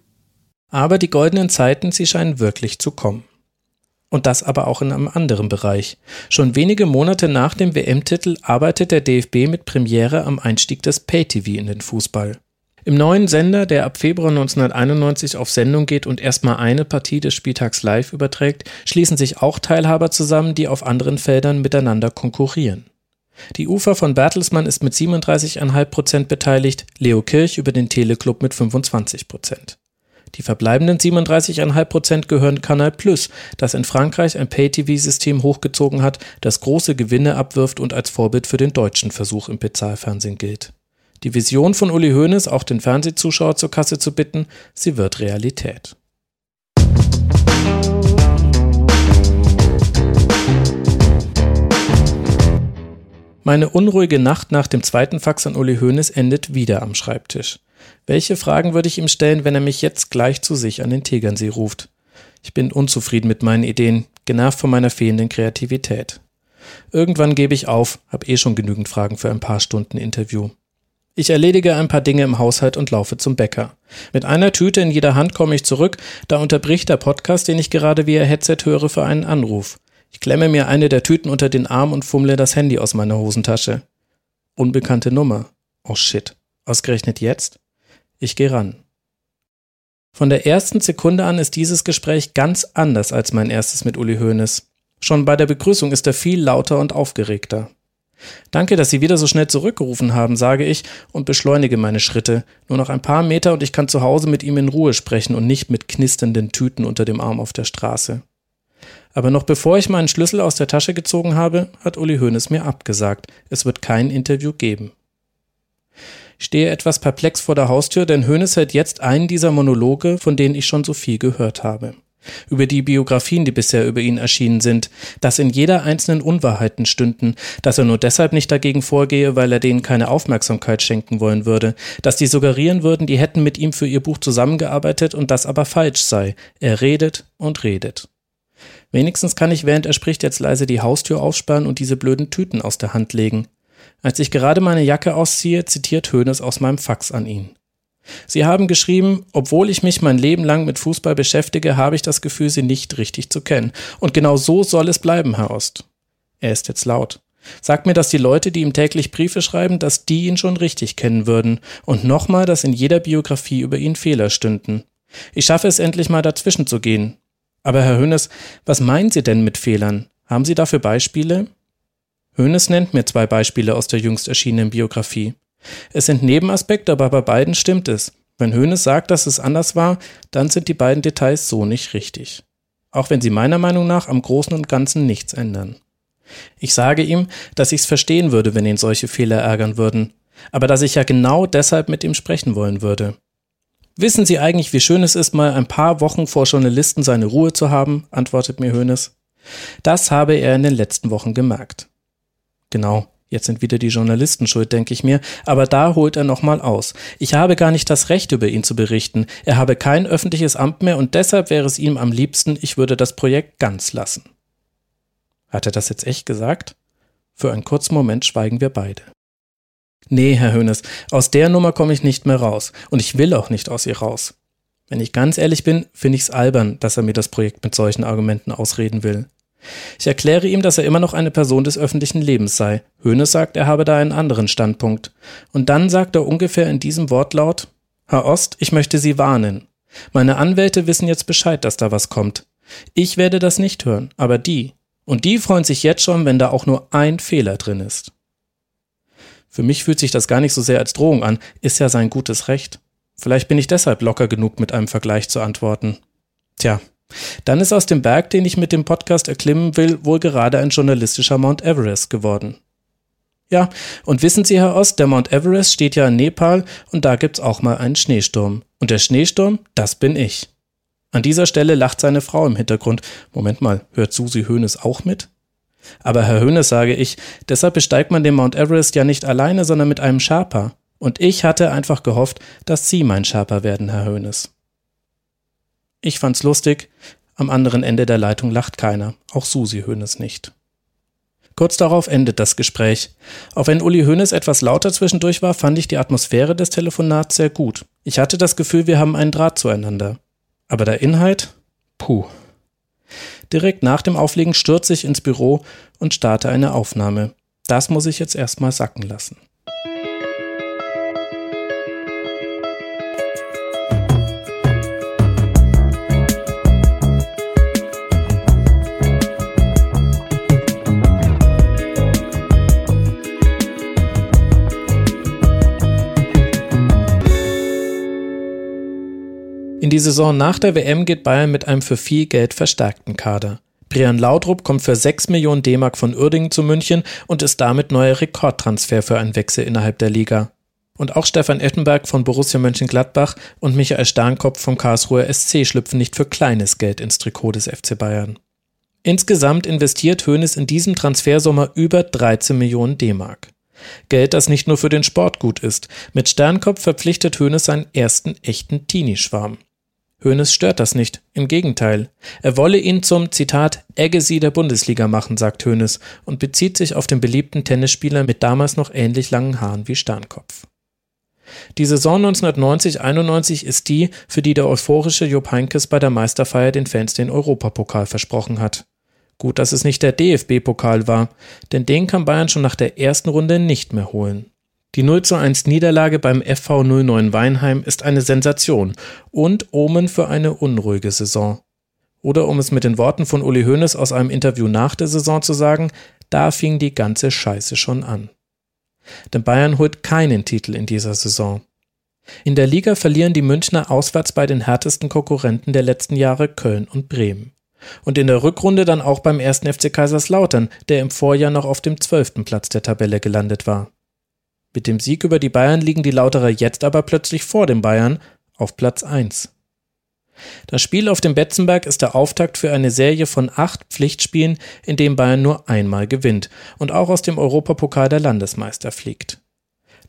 Aber die goldenen Zeiten, sie scheinen wirklich zu kommen. Und das aber auch in einem anderen Bereich. Schon wenige Monate nach dem WM-Titel arbeitet der DFB mit Premiere am Einstieg des Pay-TV in den Fußball. Im neuen Sender, der ab Februar 1991 auf Sendung geht und erstmal eine Partie des Spieltags live überträgt, schließen sich auch Teilhaber zusammen, die auf anderen Feldern miteinander konkurrieren. Die Ufer von Bertelsmann ist mit 37,5 Prozent beteiligt, Leo Kirch über den Teleclub mit 25 Prozent. Die verbleibenden 37,5 Prozent gehören Canal Plus, das in Frankreich ein Pay-TV-System hochgezogen hat, das große Gewinne abwirft und als Vorbild für den deutschen Versuch im Bezahlfernsehen gilt. Die Vision von Uli Hoeneß, auch den Fernsehzuschauer zur Kasse zu bitten, sie wird Realität. Meine unruhige Nacht nach dem zweiten Fax an Uli Hoeneß endet wieder am Schreibtisch. Welche Fragen würde ich ihm stellen, wenn er mich jetzt gleich zu sich an den Tegernsee ruft? Ich bin unzufrieden mit meinen Ideen, genervt von meiner fehlenden Kreativität. Irgendwann gebe ich auf, hab eh schon genügend Fragen für ein paar Stunden Interview. Ich erledige ein paar Dinge im Haushalt und laufe zum Bäcker. Mit einer Tüte in jeder Hand komme ich zurück, da unterbricht der Podcast, den ich gerade via Headset höre, für einen Anruf. Ich klemme mir eine der Tüten unter den Arm und fummle das Handy aus meiner Hosentasche. Unbekannte Nummer. Oh shit. Ausgerechnet jetzt? Ich gehe ran. Von der ersten Sekunde an ist dieses Gespräch ganz anders als mein erstes mit Uli Hoeneß. Schon bei der Begrüßung ist er viel lauter und aufgeregter. Danke, dass Sie wieder so schnell zurückgerufen haben, sage ich und beschleunige meine Schritte. Nur noch ein paar Meter und ich kann zu Hause mit ihm in Ruhe sprechen und nicht mit knisternden Tüten unter dem Arm auf der Straße. Aber noch bevor ich meinen Schlüssel aus der Tasche gezogen habe, hat Uli Hoeneß mir abgesagt. Es wird kein Interview geben. Ich stehe etwas perplex vor der Haustür, denn Hoeneß hält jetzt einen dieser Monologe, von denen ich schon so viel gehört habe über die Biografien, die bisher über ihn erschienen sind, dass in jeder einzelnen Unwahrheiten stünden, dass er nur deshalb nicht dagegen vorgehe, weil er denen keine Aufmerksamkeit schenken wollen würde, dass die suggerieren würden, die hätten mit ihm für ihr Buch zusammengearbeitet und das aber falsch sei. Er redet und redet. Wenigstens kann ich, während er spricht, jetzt leise die Haustür aufsperren und diese blöden Tüten aus der Hand legen. Als ich gerade meine Jacke ausziehe, zitiert Hönes aus meinem Fax an ihn. Sie haben geschrieben, obwohl ich mich mein Leben lang mit Fußball beschäftige, habe ich das Gefühl, Sie nicht richtig zu kennen. Und genau so soll es bleiben, Herr Ost. Er ist jetzt laut. Sagt mir, dass die Leute, die ihm täglich Briefe schreiben, dass die ihn schon richtig kennen würden. Und nochmal, dass in jeder Biografie über ihn Fehler stünden. Ich schaffe es endlich mal dazwischen zu gehen. Aber Herr Hönes, was meinen Sie denn mit Fehlern? Haben Sie dafür Beispiele? Hönes nennt mir zwei Beispiele aus der jüngst erschienenen Biografie. Es sind Nebenaspekte, aber bei beiden stimmt es. Wenn Hönes sagt, dass es anders war, dann sind die beiden Details so nicht richtig. Auch wenn sie meiner Meinung nach am Großen und Ganzen nichts ändern. Ich sage ihm, dass ich's verstehen würde, wenn ihn solche Fehler ärgern würden, aber dass ich ja genau deshalb mit ihm sprechen wollen würde. Wissen Sie eigentlich, wie schön es ist, mal ein paar Wochen vor Journalisten seine Ruhe zu haben? antwortet mir Hönes. Das habe er in den letzten Wochen gemerkt. Genau, jetzt sind wieder die Journalisten schuld, denke ich mir, aber da holt er nochmal aus. Ich habe gar nicht das Recht, über ihn zu berichten. Er habe kein öffentliches Amt mehr und deshalb wäre es ihm am liebsten, ich würde das Projekt ganz lassen. Hat er das jetzt echt gesagt? Für einen kurzen Moment schweigen wir beide. Nee, Herr Hönes, aus der Nummer komme ich nicht mehr raus. Und ich will auch nicht aus ihr raus. Wenn ich ganz ehrlich bin, finde ich es albern, dass er mir das Projekt mit solchen Argumenten ausreden will. Ich erkläre ihm, dass er immer noch eine Person des öffentlichen Lebens sei. Hönes sagt, er habe da einen anderen Standpunkt. Und dann sagt er ungefähr in diesem Wortlaut, Herr Ost, ich möchte Sie warnen. Meine Anwälte wissen jetzt Bescheid, dass da was kommt. Ich werde das nicht hören, aber die, und die freuen sich jetzt schon, wenn da auch nur ein Fehler drin ist. Für mich fühlt sich das gar nicht so sehr als Drohung an, ist ja sein gutes Recht. Vielleicht bin ich deshalb locker genug, mit einem Vergleich zu antworten. Tja, dann ist aus dem Berg, den ich mit dem Podcast erklimmen will, wohl gerade ein journalistischer Mount Everest geworden. Ja, und wissen Sie, Herr Ost, der Mount Everest steht ja in Nepal und da gibt's auch mal einen Schneesturm. Und der Schneesturm, das bin ich. An dieser Stelle lacht seine Frau im Hintergrund. Moment mal, hört Susi Hoeneß auch mit? Aber Herr Hoeneß, sage ich, deshalb besteigt man den Mount Everest ja nicht alleine, sondern mit einem Sherpa. Und ich hatte einfach gehofft, dass Sie mein Sherpa werden, Herr Hoeneß. Ich fand's lustig. Am anderen Ende der Leitung lacht keiner, auch Susi Hoeneß nicht. Kurz darauf endet das Gespräch. Auch wenn Uli Hoeneß etwas lauter zwischendurch war, fand ich die Atmosphäre des Telefonats sehr gut. Ich hatte das Gefühl, wir haben einen Draht zueinander. Aber der Inhalt? Puh. Direkt nach dem Auflegen stürze ich ins Büro und starte eine Aufnahme. Das muss ich jetzt erstmal sacken lassen. In die Saison nach der WM geht Bayern mit einem für viel Geld verstärkten Kader. Brian Laudrup kommt für 6 Millionen D-Mark von Uerdingen zu München und ist damit neuer Rekordtransfer für einen Wechsel innerhalb der Liga. Und auch Stefan Ettenberg von Borussia Mönchengladbach und Michael Starnkopf vom Karlsruher SC schlüpfen nicht für kleines Geld ins Trikot des FC Bayern. Insgesamt investiert Hoeneß in diesem Transfersommer über 13 Millionen D-Mark. Geld, das nicht nur für den Sport gut ist. Mit Sternkopf verpflichtet Hoeneß seinen ersten echten Teenie-Schwarm. Hoeneß stört das nicht, im Gegenteil. Er wolle ihn zum, Zitat, Agassi der Bundesliga machen, sagt Hoeneß und bezieht sich auf den beliebten Tennisspieler mit damals noch ähnlich langen Haaren wie Starnkopf. Die Saison 1990-91 ist die, für die der euphorische Jupp Heynckes bei der Meisterfeier den Fans den Europapokal versprochen hat. Gut, dass es nicht der DFB-Pokal war, denn den kann Bayern schon nach der ersten Runde nicht mehr holen. Die 0 zu 1 Niederlage beim FV 09 Weinheim ist eine Sensation und Omen für eine unruhige Saison. Oder um es mit den Worten von Uli Hoeneß aus einem Interview nach der Saison zu sagen, da fing die ganze Scheiße schon an. Denn Bayern holt keinen Titel in dieser Saison. In der Liga verlieren die Münchner auswärts bei den härtesten Konkurrenten der letzten Jahre Köln und Bremen. Und in der Rückrunde dann auch beim ersten FC Kaiserslautern, der im Vorjahr noch auf dem zwölften Platz der Tabelle gelandet war. Mit dem Sieg über die Bayern liegen die Lauterer jetzt aber plötzlich vor den Bayern auf Platz 1. Das Spiel auf dem Betzenberg ist der Auftakt für eine Serie von acht Pflichtspielen, in dem Bayern nur einmal gewinnt und auch aus dem Europapokal der Landesmeister fliegt.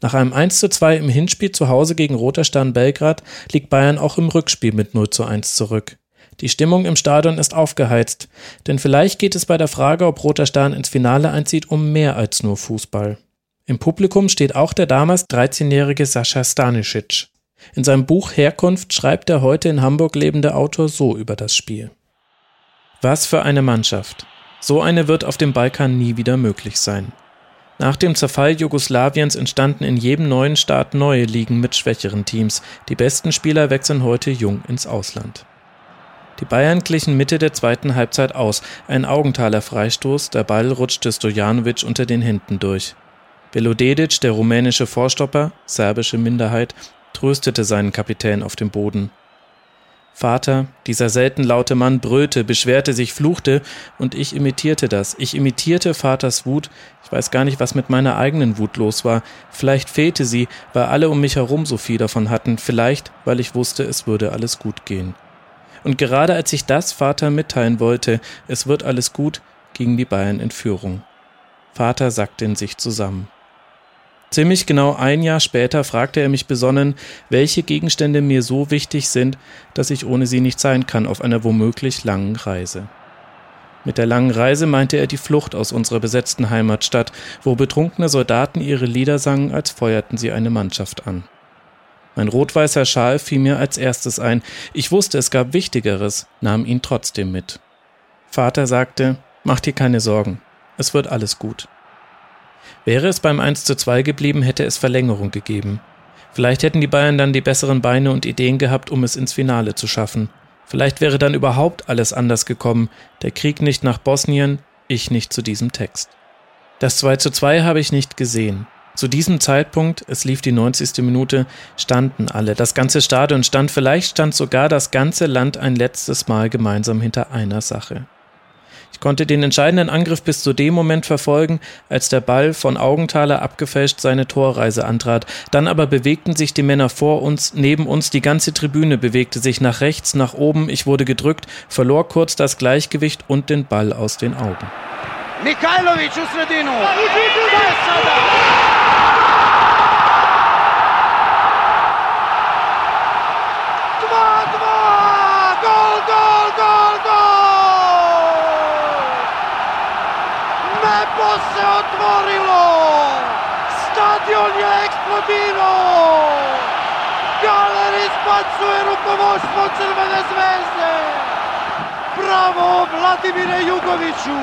Nach einem 1 zu 2 im Hinspiel zu Hause gegen Roter Stern Belgrad liegt Bayern auch im Rückspiel mit 0 zu 1 zurück. Die Stimmung im Stadion ist aufgeheizt, denn vielleicht geht es bei der Frage, ob Roter Stern ins Finale einzieht, um mehr als nur Fußball. Im Publikum steht auch der damals 13-jährige Sascha Stanisic. In seinem Buch Herkunft schreibt der heute in Hamburg lebende Autor so über das Spiel. Was für eine Mannschaft. So eine wird auf dem Balkan nie wieder möglich sein. Nach dem Zerfall Jugoslawiens entstanden in jedem neuen Staat neue Ligen mit schwächeren Teams. Die besten Spieler wechseln heute jung ins Ausland. Die Bayern glichen Mitte der zweiten Halbzeit aus. Ein Augenthaler Freistoß, der Ball rutschte Stojanovic unter den Händen durch. Belodedic, der rumänische Vorstopper, serbische Minderheit, tröstete seinen Kapitän auf dem Boden. Vater, dieser selten laute Mann, brüllte, beschwerte sich, fluchte, und ich imitierte das. Ich imitierte Vaters Wut. Ich weiß gar nicht, was mit meiner eigenen Wut los war. Vielleicht fehlte sie, weil alle um mich herum so viel davon hatten. Vielleicht, weil ich wusste, es würde alles gut gehen. Und gerade als ich das Vater mitteilen wollte, es wird alles gut, gingen die Bayern in Führung. Vater sackte in sich zusammen. Ziemlich genau ein Jahr später fragte er mich besonnen, welche Gegenstände mir so wichtig sind, dass ich ohne sie nicht sein kann auf einer womöglich langen Reise. Mit der langen Reise meinte er die Flucht aus unserer besetzten Heimatstadt, wo betrunkene Soldaten ihre Lieder sangen, als feuerten sie eine Mannschaft an. Mein rot-weißer Schal fiel mir als erstes ein. Ich wusste, es gab Wichtigeres, nahm ihn trotzdem mit. Vater sagte, mach dir keine Sorgen, es wird alles gut. Wäre es beim 1 zu 2 geblieben, hätte es Verlängerung gegeben. Vielleicht hätten die Bayern dann die besseren Beine und Ideen gehabt, um es ins Finale zu schaffen. Vielleicht wäre dann überhaupt alles anders gekommen. Der Krieg nicht nach Bosnien, ich nicht zu diesem Text. Das 2 zu 2 habe ich nicht gesehen. Zu diesem Zeitpunkt, es lief die 90. Minute, standen alle. Das ganze Stadion stand, vielleicht stand sogar das ganze Land ein letztes Mal gemeinsam hinter einer Sache. Konnte den entscheidenden Angriff bis zu dem Moment verfolgen, als der Ball von Augenthaler abgefälscht seine Torreise antrat. Dann aber bewegten sich die Männer vor uns, neben uns, die ganze Tribüne bewegte sich nach rechts, nach oben. Ich wurde gedrückt, verlor kurz das Gleichgewicht und den Ball aus den Augen. U sredinu. Se otvorilo! Stadion je eksplodirao! Galer izbacuje rukovodstvo Crvene zvezde! Bravo, Vladimire Jugoviću!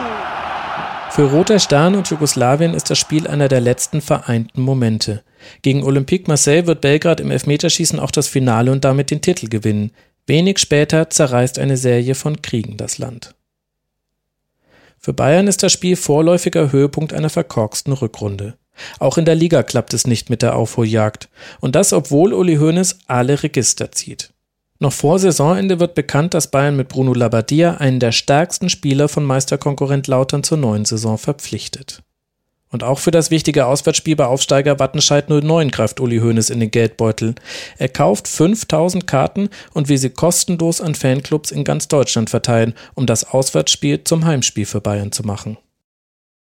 Für Roter Stern und Jugoslawien ist das Spiel einer der letzten vereinten Momente. Gegen Olympique Marseille wird Belgrad im Elfmeterschießen auch das Finale und damit den Titel gewinnen. Wenig später zerreißt eine Serie von Kriegen das Land. Für Bayern ist das Spiel vorläufiger Höhepunkt einer verkorksten Rückrunde. Auch in der Liga klappt es nicht mit der Aufholjagd. Und das, obwohl Uli Hoeneß alle Register zieht. Noch vor Saisonende wird bekannt, dass Bayern mit Bruno Labbadia einen der stärksten Spieler von Meisterkonkurrent Lautern zur neuen Saison verpflichtet. Und auch für das wichtige Auswärtsspiel bei Aufsteiger Wattenscheid 09 greift Uli Hoeneß in den Geldbeutel. Er kauft 5000 Karten und will sie kostenlos an Fanclubs in ganz Deutschland verteilen, um das Auswärtsspiel zum Heimspiel für Bayern zu machen.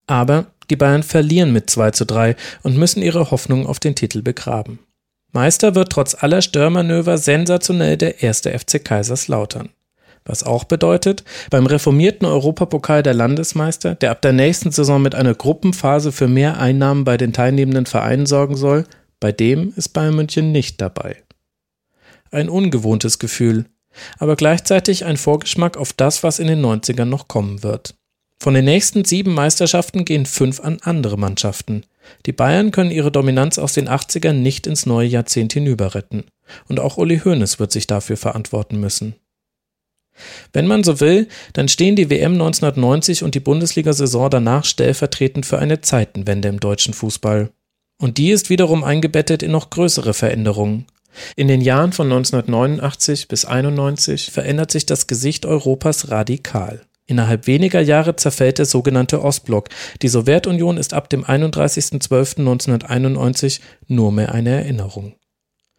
Aber die Bayern verlieren mit 2 zu 3 und müssen ihre Hoffnung auf den Titel begraben. Meister wird trotz aller Störmanöver sensationell der erste FC Kaiserslautern. Was auch bedeutet, beim reformierten Europapokal der Landesmeister, der ab der nächsten Saison mit einer Gruppenphase für mehr Einnahmen bei den teilnehmenden Vereinen sorgen soll, bei dem ist Bayern München nicht dabei. Ein ungewohntes Gefühl, aber gleichzeitig ein Vorgeschmack auf das, was in den 90ern noch kommen wird. Von den nächsten sieben Meisterschaften gehen fünf an andere Mannschaften. Die Bayern können ihre Dominanz aus den 80ern nicht ins neue Jahrzehnt hinüber retten. Und auch Uli Hoeneß wird sich dafür verantworten müssen. Wenn man so will, dann stehen die WM 1990 und die Bundesliga-Saison danach stellvertretend für eine Zeitenwende im deutschen Fußball. Und die ist wiederum eingebettet in noch größere Veränderungen. In den Jahren von 1989 bis 1991 verändert sich das Gesicht Europas radikal. Innerhalb weniger Jahre zerfällt der sogenannte Ostblock. Die Sowjetunion ist ab dem 31.12.1991 nur mehr eine Erinnerung.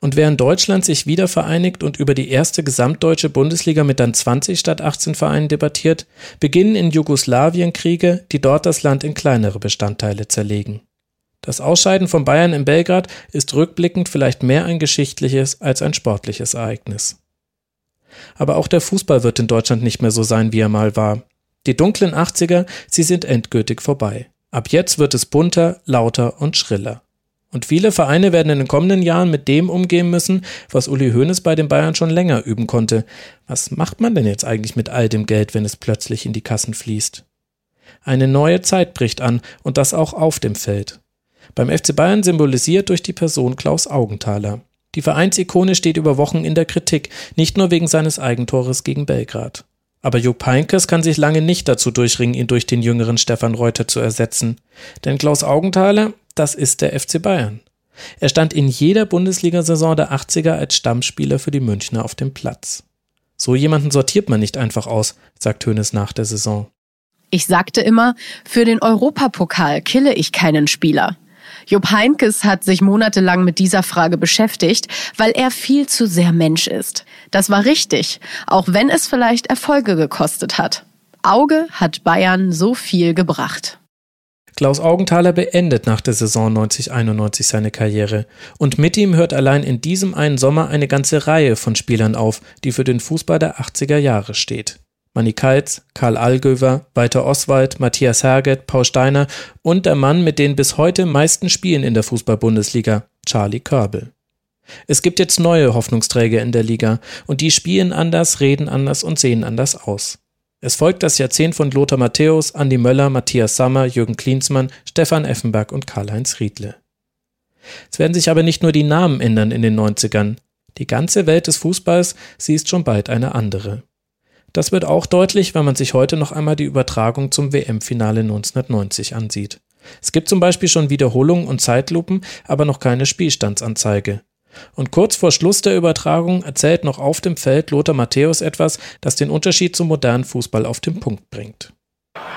Und während Deutschland sich wieder vereinigt und über die erste gesamtdeutsche Bundesliga mit dann 20 statt 18 Vereinen debattiert, beginnen in Jugoslawien Kriege, die dort das Land in kleinere Bestandteile zerlegen. Das Ausscheiden von Bayern in Belgrad ist rückblickend vielleicht mehr ein geschichtliches als ein sportliches Ereignis. Aber auch der Fußball wird in Deutschland nicht mehr so sein, wie er mal war. Die dunklen 80er, sie sind endgültig vorbei. Ab jetzt wird es bunter, lauter und schriller. Und viele Vereine werden in den kommenden Jahren mit dem umgehen müssen, was Uli Hoeneß bei den Bayern schon länger üben konnte. Was macht man denn jetzt eigentlich mit all dem Geld, wenn es plötzlich in die Kassen fließt? Eine neue Zeit bricht an und das auch auf dem Feld. Beim FC Bayern symbolisiert durch die Person Klaus Augenthaler. Die Vereinsikone steht über Wochen in der Kritik, nicht nur wegen seines Eigentores gegen Belgrad. Aber Jupp Heynckes kann sich lange nicht dazu durchringen, ihn durch den jüngeren Stefan Reuter zu ersetzen. Denn Klaus Augenthaler, das ist der FC Bayern. Er stand in jeder Bundesliga-Saison der 80er als Stammspieler für die Münchner auf dem Platz. So jemanden sortiert man nicht einfach aus, sagt Hönes nach der Saison. Ich sagte immer, für den Europapokal kille ich keinen Spieler. Jupp Heinkes hat sich monatelang mit dieser Frage beschäftigt, weil er viel zu sehr Mensch ist. Das war richtig, auch wenn es vielleicht Erfolge gekostet hat. Auge hat Bayern so viel gebracht. Klaus Augenthaler beendet nach der Saison 9091 seine Karriere. Und mit ihm hört allein in diesem einen Sommer eine ganze Reihe von Spielern auf, die für den Fußball der 80er Jahre steht. Manny Kaltz, Karl Allgöwer, Walter Oswald, Matthias Herget, Paul Steiner und der Mann mit den bis heute meisten Spielen in der Fußball-Bundesliga, Charlie Körbel. Es gibt jetzt neue Hoffnungsträger in der Liga und die spielen anders, reden anders und sehen anders aus. Es folgt das Jahrzehnt von Lothar Matthäus, Andi Möller, Matthias Sammer, Jürgen Klinsmann, Stefan Effenberg und Karl-Heinz Riedle. Es werden sich aber nicht nur die Namen ändern in den 90ern. Die ganze Welt des Fußballs, sie ist schon bald eine andere. Das wird auch deutlich, wenn man sich heute noch einmal die Übertragung zum WM-Finale 1990 ansieht. Es gibt zum Beispiel schon Wiederholungen und Zeitlupen, aber noch keine Spielstandsanzeige. Und kurz vor Schluss der Übertragung erzählt noch auf dem Feld Lothar Matthäus etwas, das den Unterschied zum modernen Fußball auf den Punkt bringt.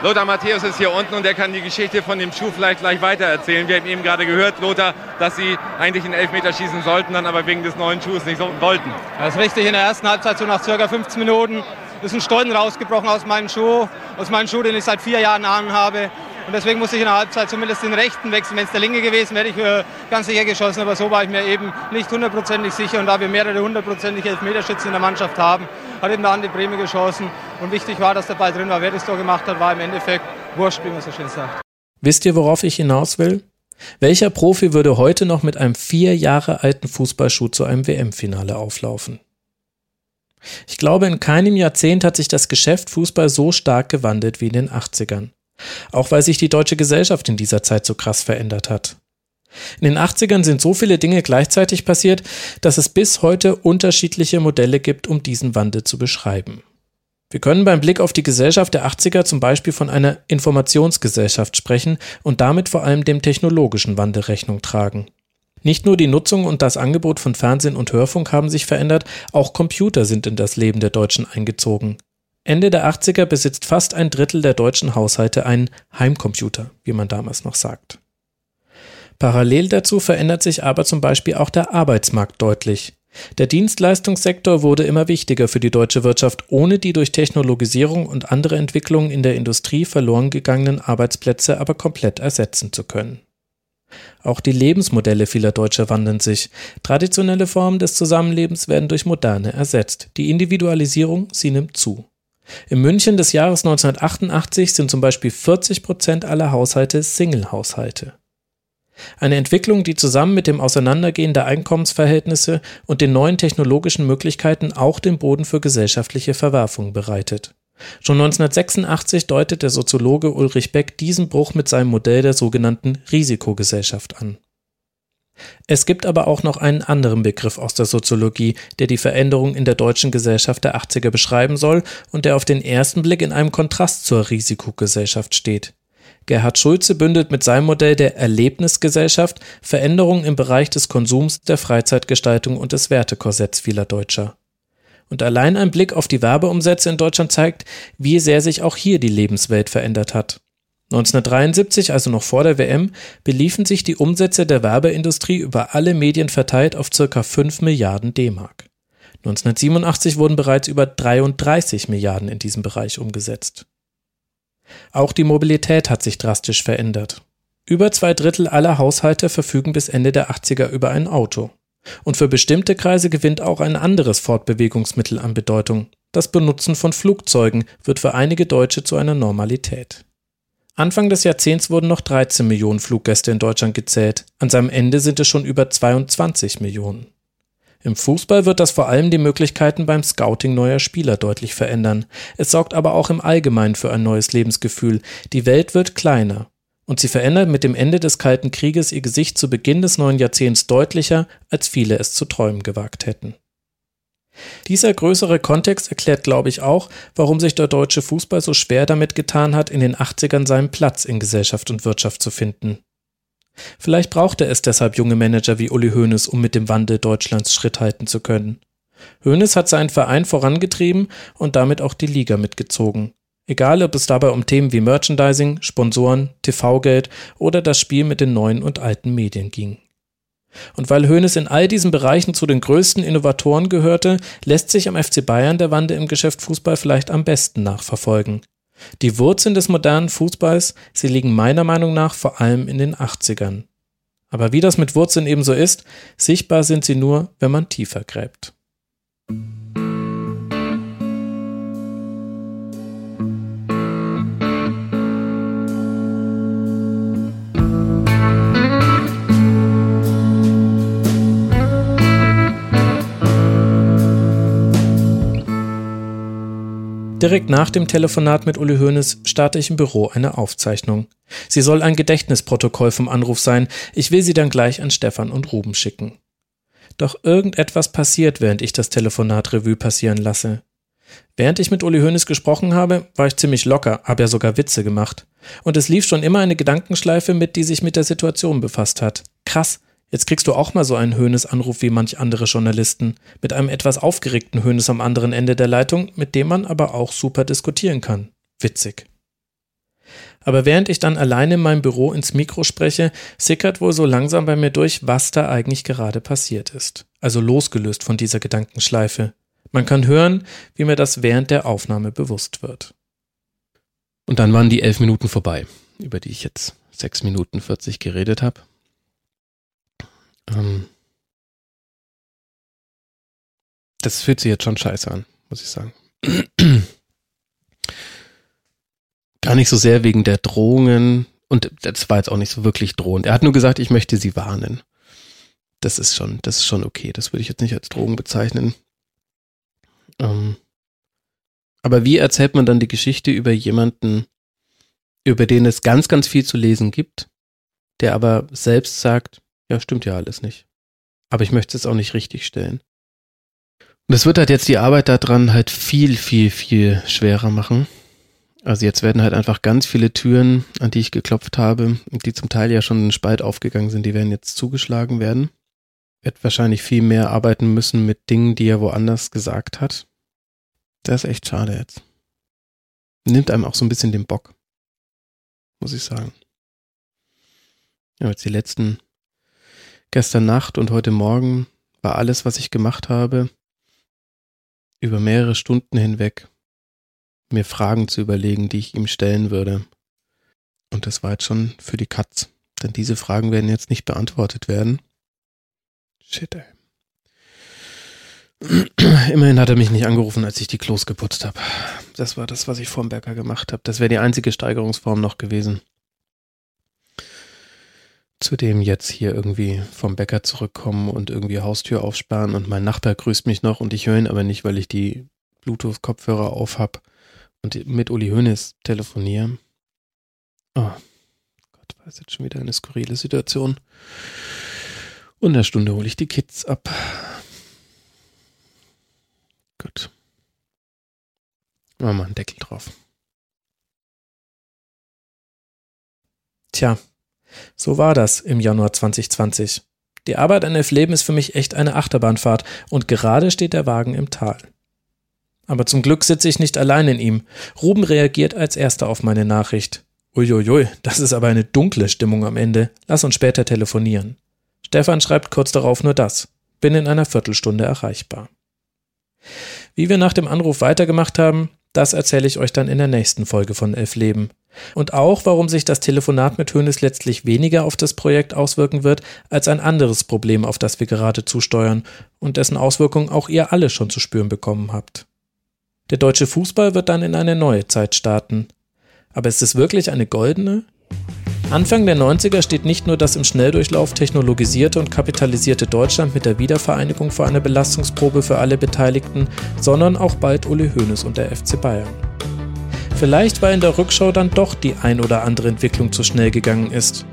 Lothar Matthäus ist hier unten und er kann die Geschichte von dem Schuh vielleicht gleich weitererzählen. Wir haben eben gerade gehört, Lothar, dass Sie eigentlich einen Elfmeter schießen sollten, dann aber wegen des neuen Schuhs nicht so wollten. Das ist richtig. In der ersten Halbzeit, so nach circa 15 Minuten, ist ein Stollen rausgebrochen aus meinem Schuh, aus meinem Schuh, den ich seit vier Jahren habe. Und deswegen musste ich in der Halbzeit zumindest den rechten wechseln. Wenn es der linke gewesen wäre, hätte ich äh, ganz sicher geschossen. Aber so war ich mir eben nicht hundertprozentig sicher. Und da wir mehrere hundertprozentige Elfmeterschützen in der Mannschaft haben, hat eben der Andi Breme geschossen. Und wichtig war, dass der Ball drin war. Wer das Tor gemacht hat, war im Endeffekt wurscht, wie man so schön sagt. Wisst ihr, worauf ich hinaus will? Welcher Profi würde heute noch mit einem vier Jahre alten Fußballschuh zu einem WM-Finale auflaufen? Ich glaube, in keinem Jahrzehnt hat sich das Geschäft Fußball so stark gewandelt wie in den 80ern. Auch weil sich die deutsche Gesellschaft in dieser Zeit so krass verändert hat. In den 80ern sind so viele Dinge gleichzeitig passiert, dass es bis heute unterschiedliche Modelle gibt, um diesen Wandel zu beschreiben. Wir können beim Blick auf die Gesellschaft der 80er zum Beispiel von einer Informationsgesellschaft sprechen und damit vor allem dem technologischen Wandel Rechnung tragen. Nicht nur die Nutzung und das Angebot von Fernsehen und Hörfunk haben sich verändert, auch Computer sind in das Leben der Deutschen eingezogen. Ende der 80er besitzt fast ein Drittel der deutschen Haushalte einen Heimcomputer, wie man damals noch sagt. Parallel dazu verändert sich aber zum Beispiel auch der Arbeitsmarkt deutlich. Der Dienstleistungssektor wurde immer wichtiger für die deutsche Wirtschaft, ohne die durch Technologisierung und andere Entwicklungen in der Industrie verloren gegangenen Arbeitsplätze aber komplett ersetzen zu können. Auch die Lebensmodelle vieler Deutscher wandeln sich. Traditionelle Formen des Zusammenlebens werden durch moderne ersetzt. Die Individualisierung, sie nimmt zu. In München des Jahres 1988 sind zum Beispiel 40 Prozent aller Haushalte Single-Haushalte. Eine Entwicklung, die zusammen mit dem Auseinandergehen der Einkommensverhältnisse und den neuen technologischen Möglichkeiten auch den Boden für gesellschaftliche Verwerfungen bereitet. Schon 1986 deutet der Soziologe Ulrich Beck diesen Bruch mit seinem Modell der sogenannten Risikogesellschaft an. Es gibt aber auch noch einen anderen Begriff aus der Soziologie, der die Veränderung in der deutschen Gesellschaft der 80er beschreiben soll und der auf den ersten Blick in einem Kontrast zur Risikogesellschaft steht. Gerhard Schulze bündelt mit seinem Modell der Erlebnisgesellschaft Veränderungen im Bereich des Konsums, der Freizeitgestaltung und des Wertekorsetts vieler Deutscher. Und allein ein Blick auf die Werbeumsätze in Deutschland zeigt, wie sehr sich auch hier die Lebenswelt verändert hat. 1973, also noch vor der WM, beliefen sich die Umsätze der Werbeindustrie über alle Medien verteilt auf ca. 5 Milliarden D-Mark. 1987 wurden bereits über 33 Milliarden in diesem Bereich umgesetzt. Auch die Mobilität hat sich drastisch verändert. Über zwei Drittel aller Haushalte verfügen bis Ende der 80er über ein Auto. Und für bestimmte Kreise gewinnt auch ein anderes Fortbewegungsmittel an Bedeutung. Das Benutzen von Flugzeugen wird für einige Deutsche zu einer Normalität. Anfang des Jahrzehnts wurden noch 13 Millionen Fluggäste in Deutschland gezählt. An seinem Ende sind es schon über 22 Millionen. Im Fußball wird das vor allem die Möglichkeiten beim Scouting neuer Spieler deutlich verändern. Es sorgt aber auch im Allgemeinen für ein neues Lebensgefühl. Die Welt wird kleiner. Und sie verändert mit dem Ende des Kalten Krieges ihr Gesicht zu Beginn des neuen Jahrzehnts deutlicher, als viele es zu träumen gewagt hätten. Dieser größere Kontext erklärt, glaube ich, auch, warum sich der deutsche Fußball so schwer damit getan hat, in den 80ern seinen Platz in Gesellschaft und Wirtschaft zu finden. Vielleicht brauchte es deshalb junge Manager wie Uli Hoeneß, um mit dem Wandel Deutschlands Schritt halten zu können. Hoeneß hat seinen Verein vorangetrieben und damit auch die Liga mitgezogen. Egal, ob es dabei um Themen wie Merchandising, Sponsoren, TV-Geld oder das Spiel mit den neuen und alten Medien ging. Und weil Hoeneß in all diesen Bereichen zu den größten Innovatoren gehörte, lässt sich am FC Bayern der Wandel im Geschäft Fußball vielleicht am besten nachverfolgen. Die Wurzeln des modernen Fußballs, sie liegen meiner Meinung nach vor allem in den 80ern. Aber wie das mit Wurzeln ebenso ist, sichtbar sind sie nur, wenn man tiefer gräbt. Direkt nach dem Telefonat mit Uli Hoeneß starte ich im Büro eine Aufzeichnung. Sie soll ein Gedächtnisprotokoll vom Anruf sein. Ich will sie dann gleich an Stefan und Ruben schicken. Doch irgendetwas passiert, während ich das Telefonat Revue passieren lasse. Während ich mit Uli Hoeneß gesprochen habe, war ich ziemlich locker, habe ja sogar Witze gemacht. Und es lief schon immer eine Gedankenschleife mit, die sich mit der Situation befasst hat. Krass, Jetzt kriegst du auch mal so einen Hönes-Anruf wie manch andere Journalisten, mit einem etwas aufgeregten Hönes am anderen Ende der Leitung, mit dem man aber auch super diskutieren kann. Witzig. Aber während ich dann alleine in meinem Büro ins Mikro spreche, sickert wohl so langsam bei mir durch, was da eigentlich gerade passiert ist. Also losgelöst von dieser Gedankenschleife. Man kann hören, wie mir das während der Aufnahme bewusst wird. Und dann waren die elf Minuten vorbei, über die ich jetzt sechs Minuten vierzig geredet habe. Ähm, das fühlt sich jetzt schon scheiße an, muss ich sagen. (clears throat) Gar nicht so sehr wegen der Drohungen und das war jetzt auch nicht so wirklich drohend. Er hat nur gesagt, ich möchte sie warnen. Das ist schon, das ist schon okay. Das würde ich jetzt nicht als Drogen bezeichnen. Ähm, aber wie erzählt man dann die Geschichte über jemanden, über den es ganz, ganz viel zu lesen gibt, der aber selbst sagt, ja, stimmt ja alles nicht. Aber ich möchte es auch nicht richtig stellen. Und es wird halt jetzt die Arbeit daran halt viel, viel, viel schwerer machen. Also jetzt werden halt einfach ganz viele Türen, an die ich geklopft habe, die zum Teil ja schon in Spalt aufgegangen sind, die werden jetzt zugeschlagen werden. Wird wahrscheinlich viel mehr arbeiten müssen mit Dingen, die er woanders gesagt hat. Das ist echt schade jetzt. Nimmt einem auch so ein bisschen den Bock. Muss ich sagen. Ja, jetzt die letzten Gestern Nacht und heute Morgen war alles, was ich gemacht habe, über mehrere Stunden hinweg mir Fragen zu überlegen, die ich ihm stellen würde. Und das war jetzt schon für die Katz, denn diese Fragen werden jetzt nicht beantwortet werden. Shit, ey. (clears throat) Immerhin hat er mich nicht angerufen, als ich die Klos geputzt habe. Das war das, was ich vorm Bäcker gemacht habe. Das wäre die einzige Steigerungsform noch gewesen. Zudem jetzt hier irgendwie vom Bäcker zurückkommen und irgendwie Haustür aufsperren und mein Nachbar grüßt mich noch und ich höre ihn aber nicht, weil ich die Bluetooth-Kopfhörer auf habe und mit Uli Hoeneß telefoniere. Oh Gott, war jetzt schon wieder eine skurrile Situation. Und in der Stunde hole ich die Kids ab. Gut. Machen wir mal einen Deckel drauf. Tja, so war das im Januar 2020. Die Arbeit an Elf Leben ist für mich echt eine Achterbahnfahrt und gerade steht der Wagen im Tal. Aber zum Glück sitze ich nicht allein in ihm. Ruben reagiert als erster auf meine Nachricht. Uiuiui, das ist aber eine dunkle Stimmung am Ende. Lass uns später telefonieren. Stefan schreibt kurz darauf nur das. Bin in einer Viertelstunde erreichbar. Wie wir nach dem Anruf weitergemacht haben, das erzähle ich euch dann in der nächsten Folge von Elf Leben. Und auch, warum sich das Telefonat mit Hönes letztlich weniger auf das Projekt auswirken wird, als ein anderes Problem, auf das wir gerade zusteuern und dessen Auswirkungen auch ihr alle schon zu spüren bekommen habt. Der deutsche Fußball wird dann in eine neue Zeit starten. Aber ist es wirklich eine goldene? Anfang der 90er steht nicht nur das im Schnelldurchlauf technologisierte und kapitalisierte Deutschland mit der Wiedervereinigung vor einer Belastungsprobe für alle Beteiligten, sondern auch bald Uli Hoeneß und der FC Bayern. Vielleicht war in der Rückschau dann doch die ein oder andere Entwicklung zu schnell gegangen ist.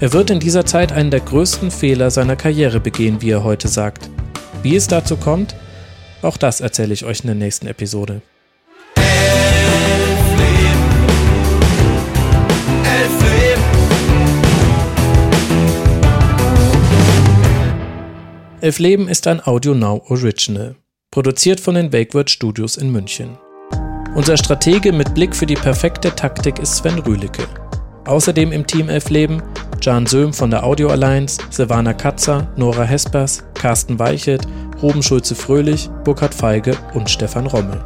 Er wird in dieser Zeit einen der größten Fehler seiner Karriere begehen, wie er heute sagt. Wie es dazu kommt, auch das erzähle ich euch in der nächsten Episode. Elf Leben ist ein Audio Now Original, produziert von den Wakeword Studios in München. Unser Stratege mit Blick für die perfekte Taktik ist Sven Rühlicke. Außerdem im Team Elf Leben Jan Söhm von der Audio Alliance, Silvana Katzer, Nora Hespers, Carsten Weichelt, Ruben Schulze-Fröhlich, Burkhard Feige und Stefan Rommel.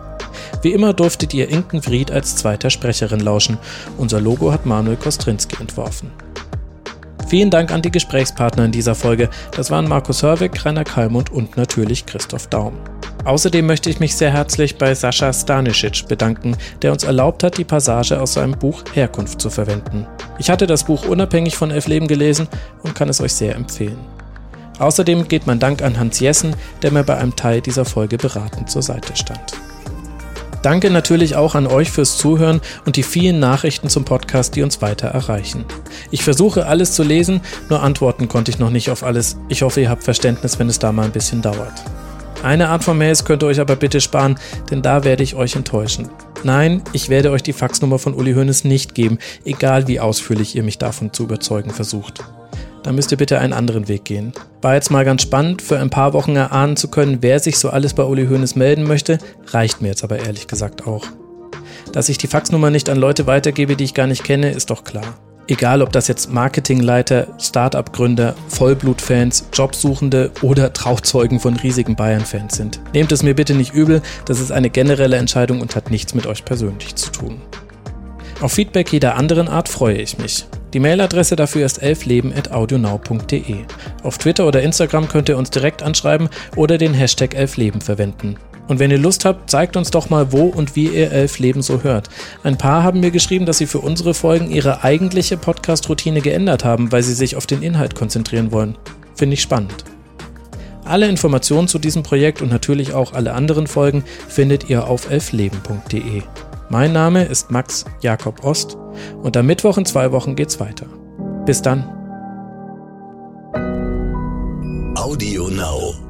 Wie immer durftet ihr Inken Fried als zweiter Sprecherin lauschen. Unser Logo hat Manuel Kostrinski entworfen. Vielen Dank an die Gesprächspartner in dieser Folge. Das waren Markus Hörwig, Rainer Kalmund und natürlich Christoph Daum. Außerdem möchte ich mich sehr herzlich bei Sascha Stanisic bedanken, der uns erlaubt hat, die Passage aus seinem Buch Herkunft zu verwenden. Ich hatte das Buch unabhängig von Elf Leben gelesen und kann es euch sehr empfehlen. Außerdem geht mein Dank an Hans Jessen, der mir bei einem Teil dieser Folge beratend zur Seite stand. Danke natürlich auch an euch fürs Zuhören und die vielen Nachrichten zum Podcast, die uns weiter erreichen. Ich versuche alles zu lesen, nur antworten konnte ich noch nicht auf alles. Ich hoffe, ihr habt Verständnis, wenn es da mal ein bisschen dauert. Eine Art von Mails könnt ihr euch aber bitte sparen, denn da werde ich euch enttäuschen. Nein, ich werde euch die Faxnummer von Uli Hoeneß nicht geben, egal wie ausführlich ihr mich davon zu überzeugen versucht dann müsst ihr bitte einen anderen Weg gehen. War jetzt mal ganz spannend, für ein paar Wochen erahnen zu können, wer sich so alles bei Uli Hoeneß melden möchte, reicht mir jetzt aber ehrlich gesagt auch. Dass ich die Faxnummer nicht an Leute weitergebe, die ich gar nicht kenne, ist doch klar. Egal, ob das jetzt Marketingleiter, Start-up-Gründer, Vollblutfans, Jobsuchende oder Trauzeugen von riesigen Bayern-Fans sind. Nehmt es mir bitte nicht übel, das ist eine generelle Entscheidung und hat nichts mit euch persönlich zu tun. Auf Feedback jeder anderen Art freue ich mich. Die Mailadresse dafür ist elfleben.audionow.de. Auf Twitter oder Instagram könnt ihr uns direkt anschreiben oder den Hashtag elfleben verwenden. Und wenn ihr Lust habt, zeigt uns doch mal, wo und wie ihr Elf Leben so hört. Ein paar haben mir geschrieben, dass sie für unsere Folgen ihre eigentliche Podcast-Routine geändert haben, weil sie sich auf den Inhalt konzentrieren wollen. Finde ich spannend. Alle Informationen zu diesem Projekt und natürlich auch alle anderen Folgen findet ihr auf elfleben.de. Mein Name ist Max Jakob Ost und am Mittwoch in zwei Wochen geht's weiter. Bis dann. Audio Now.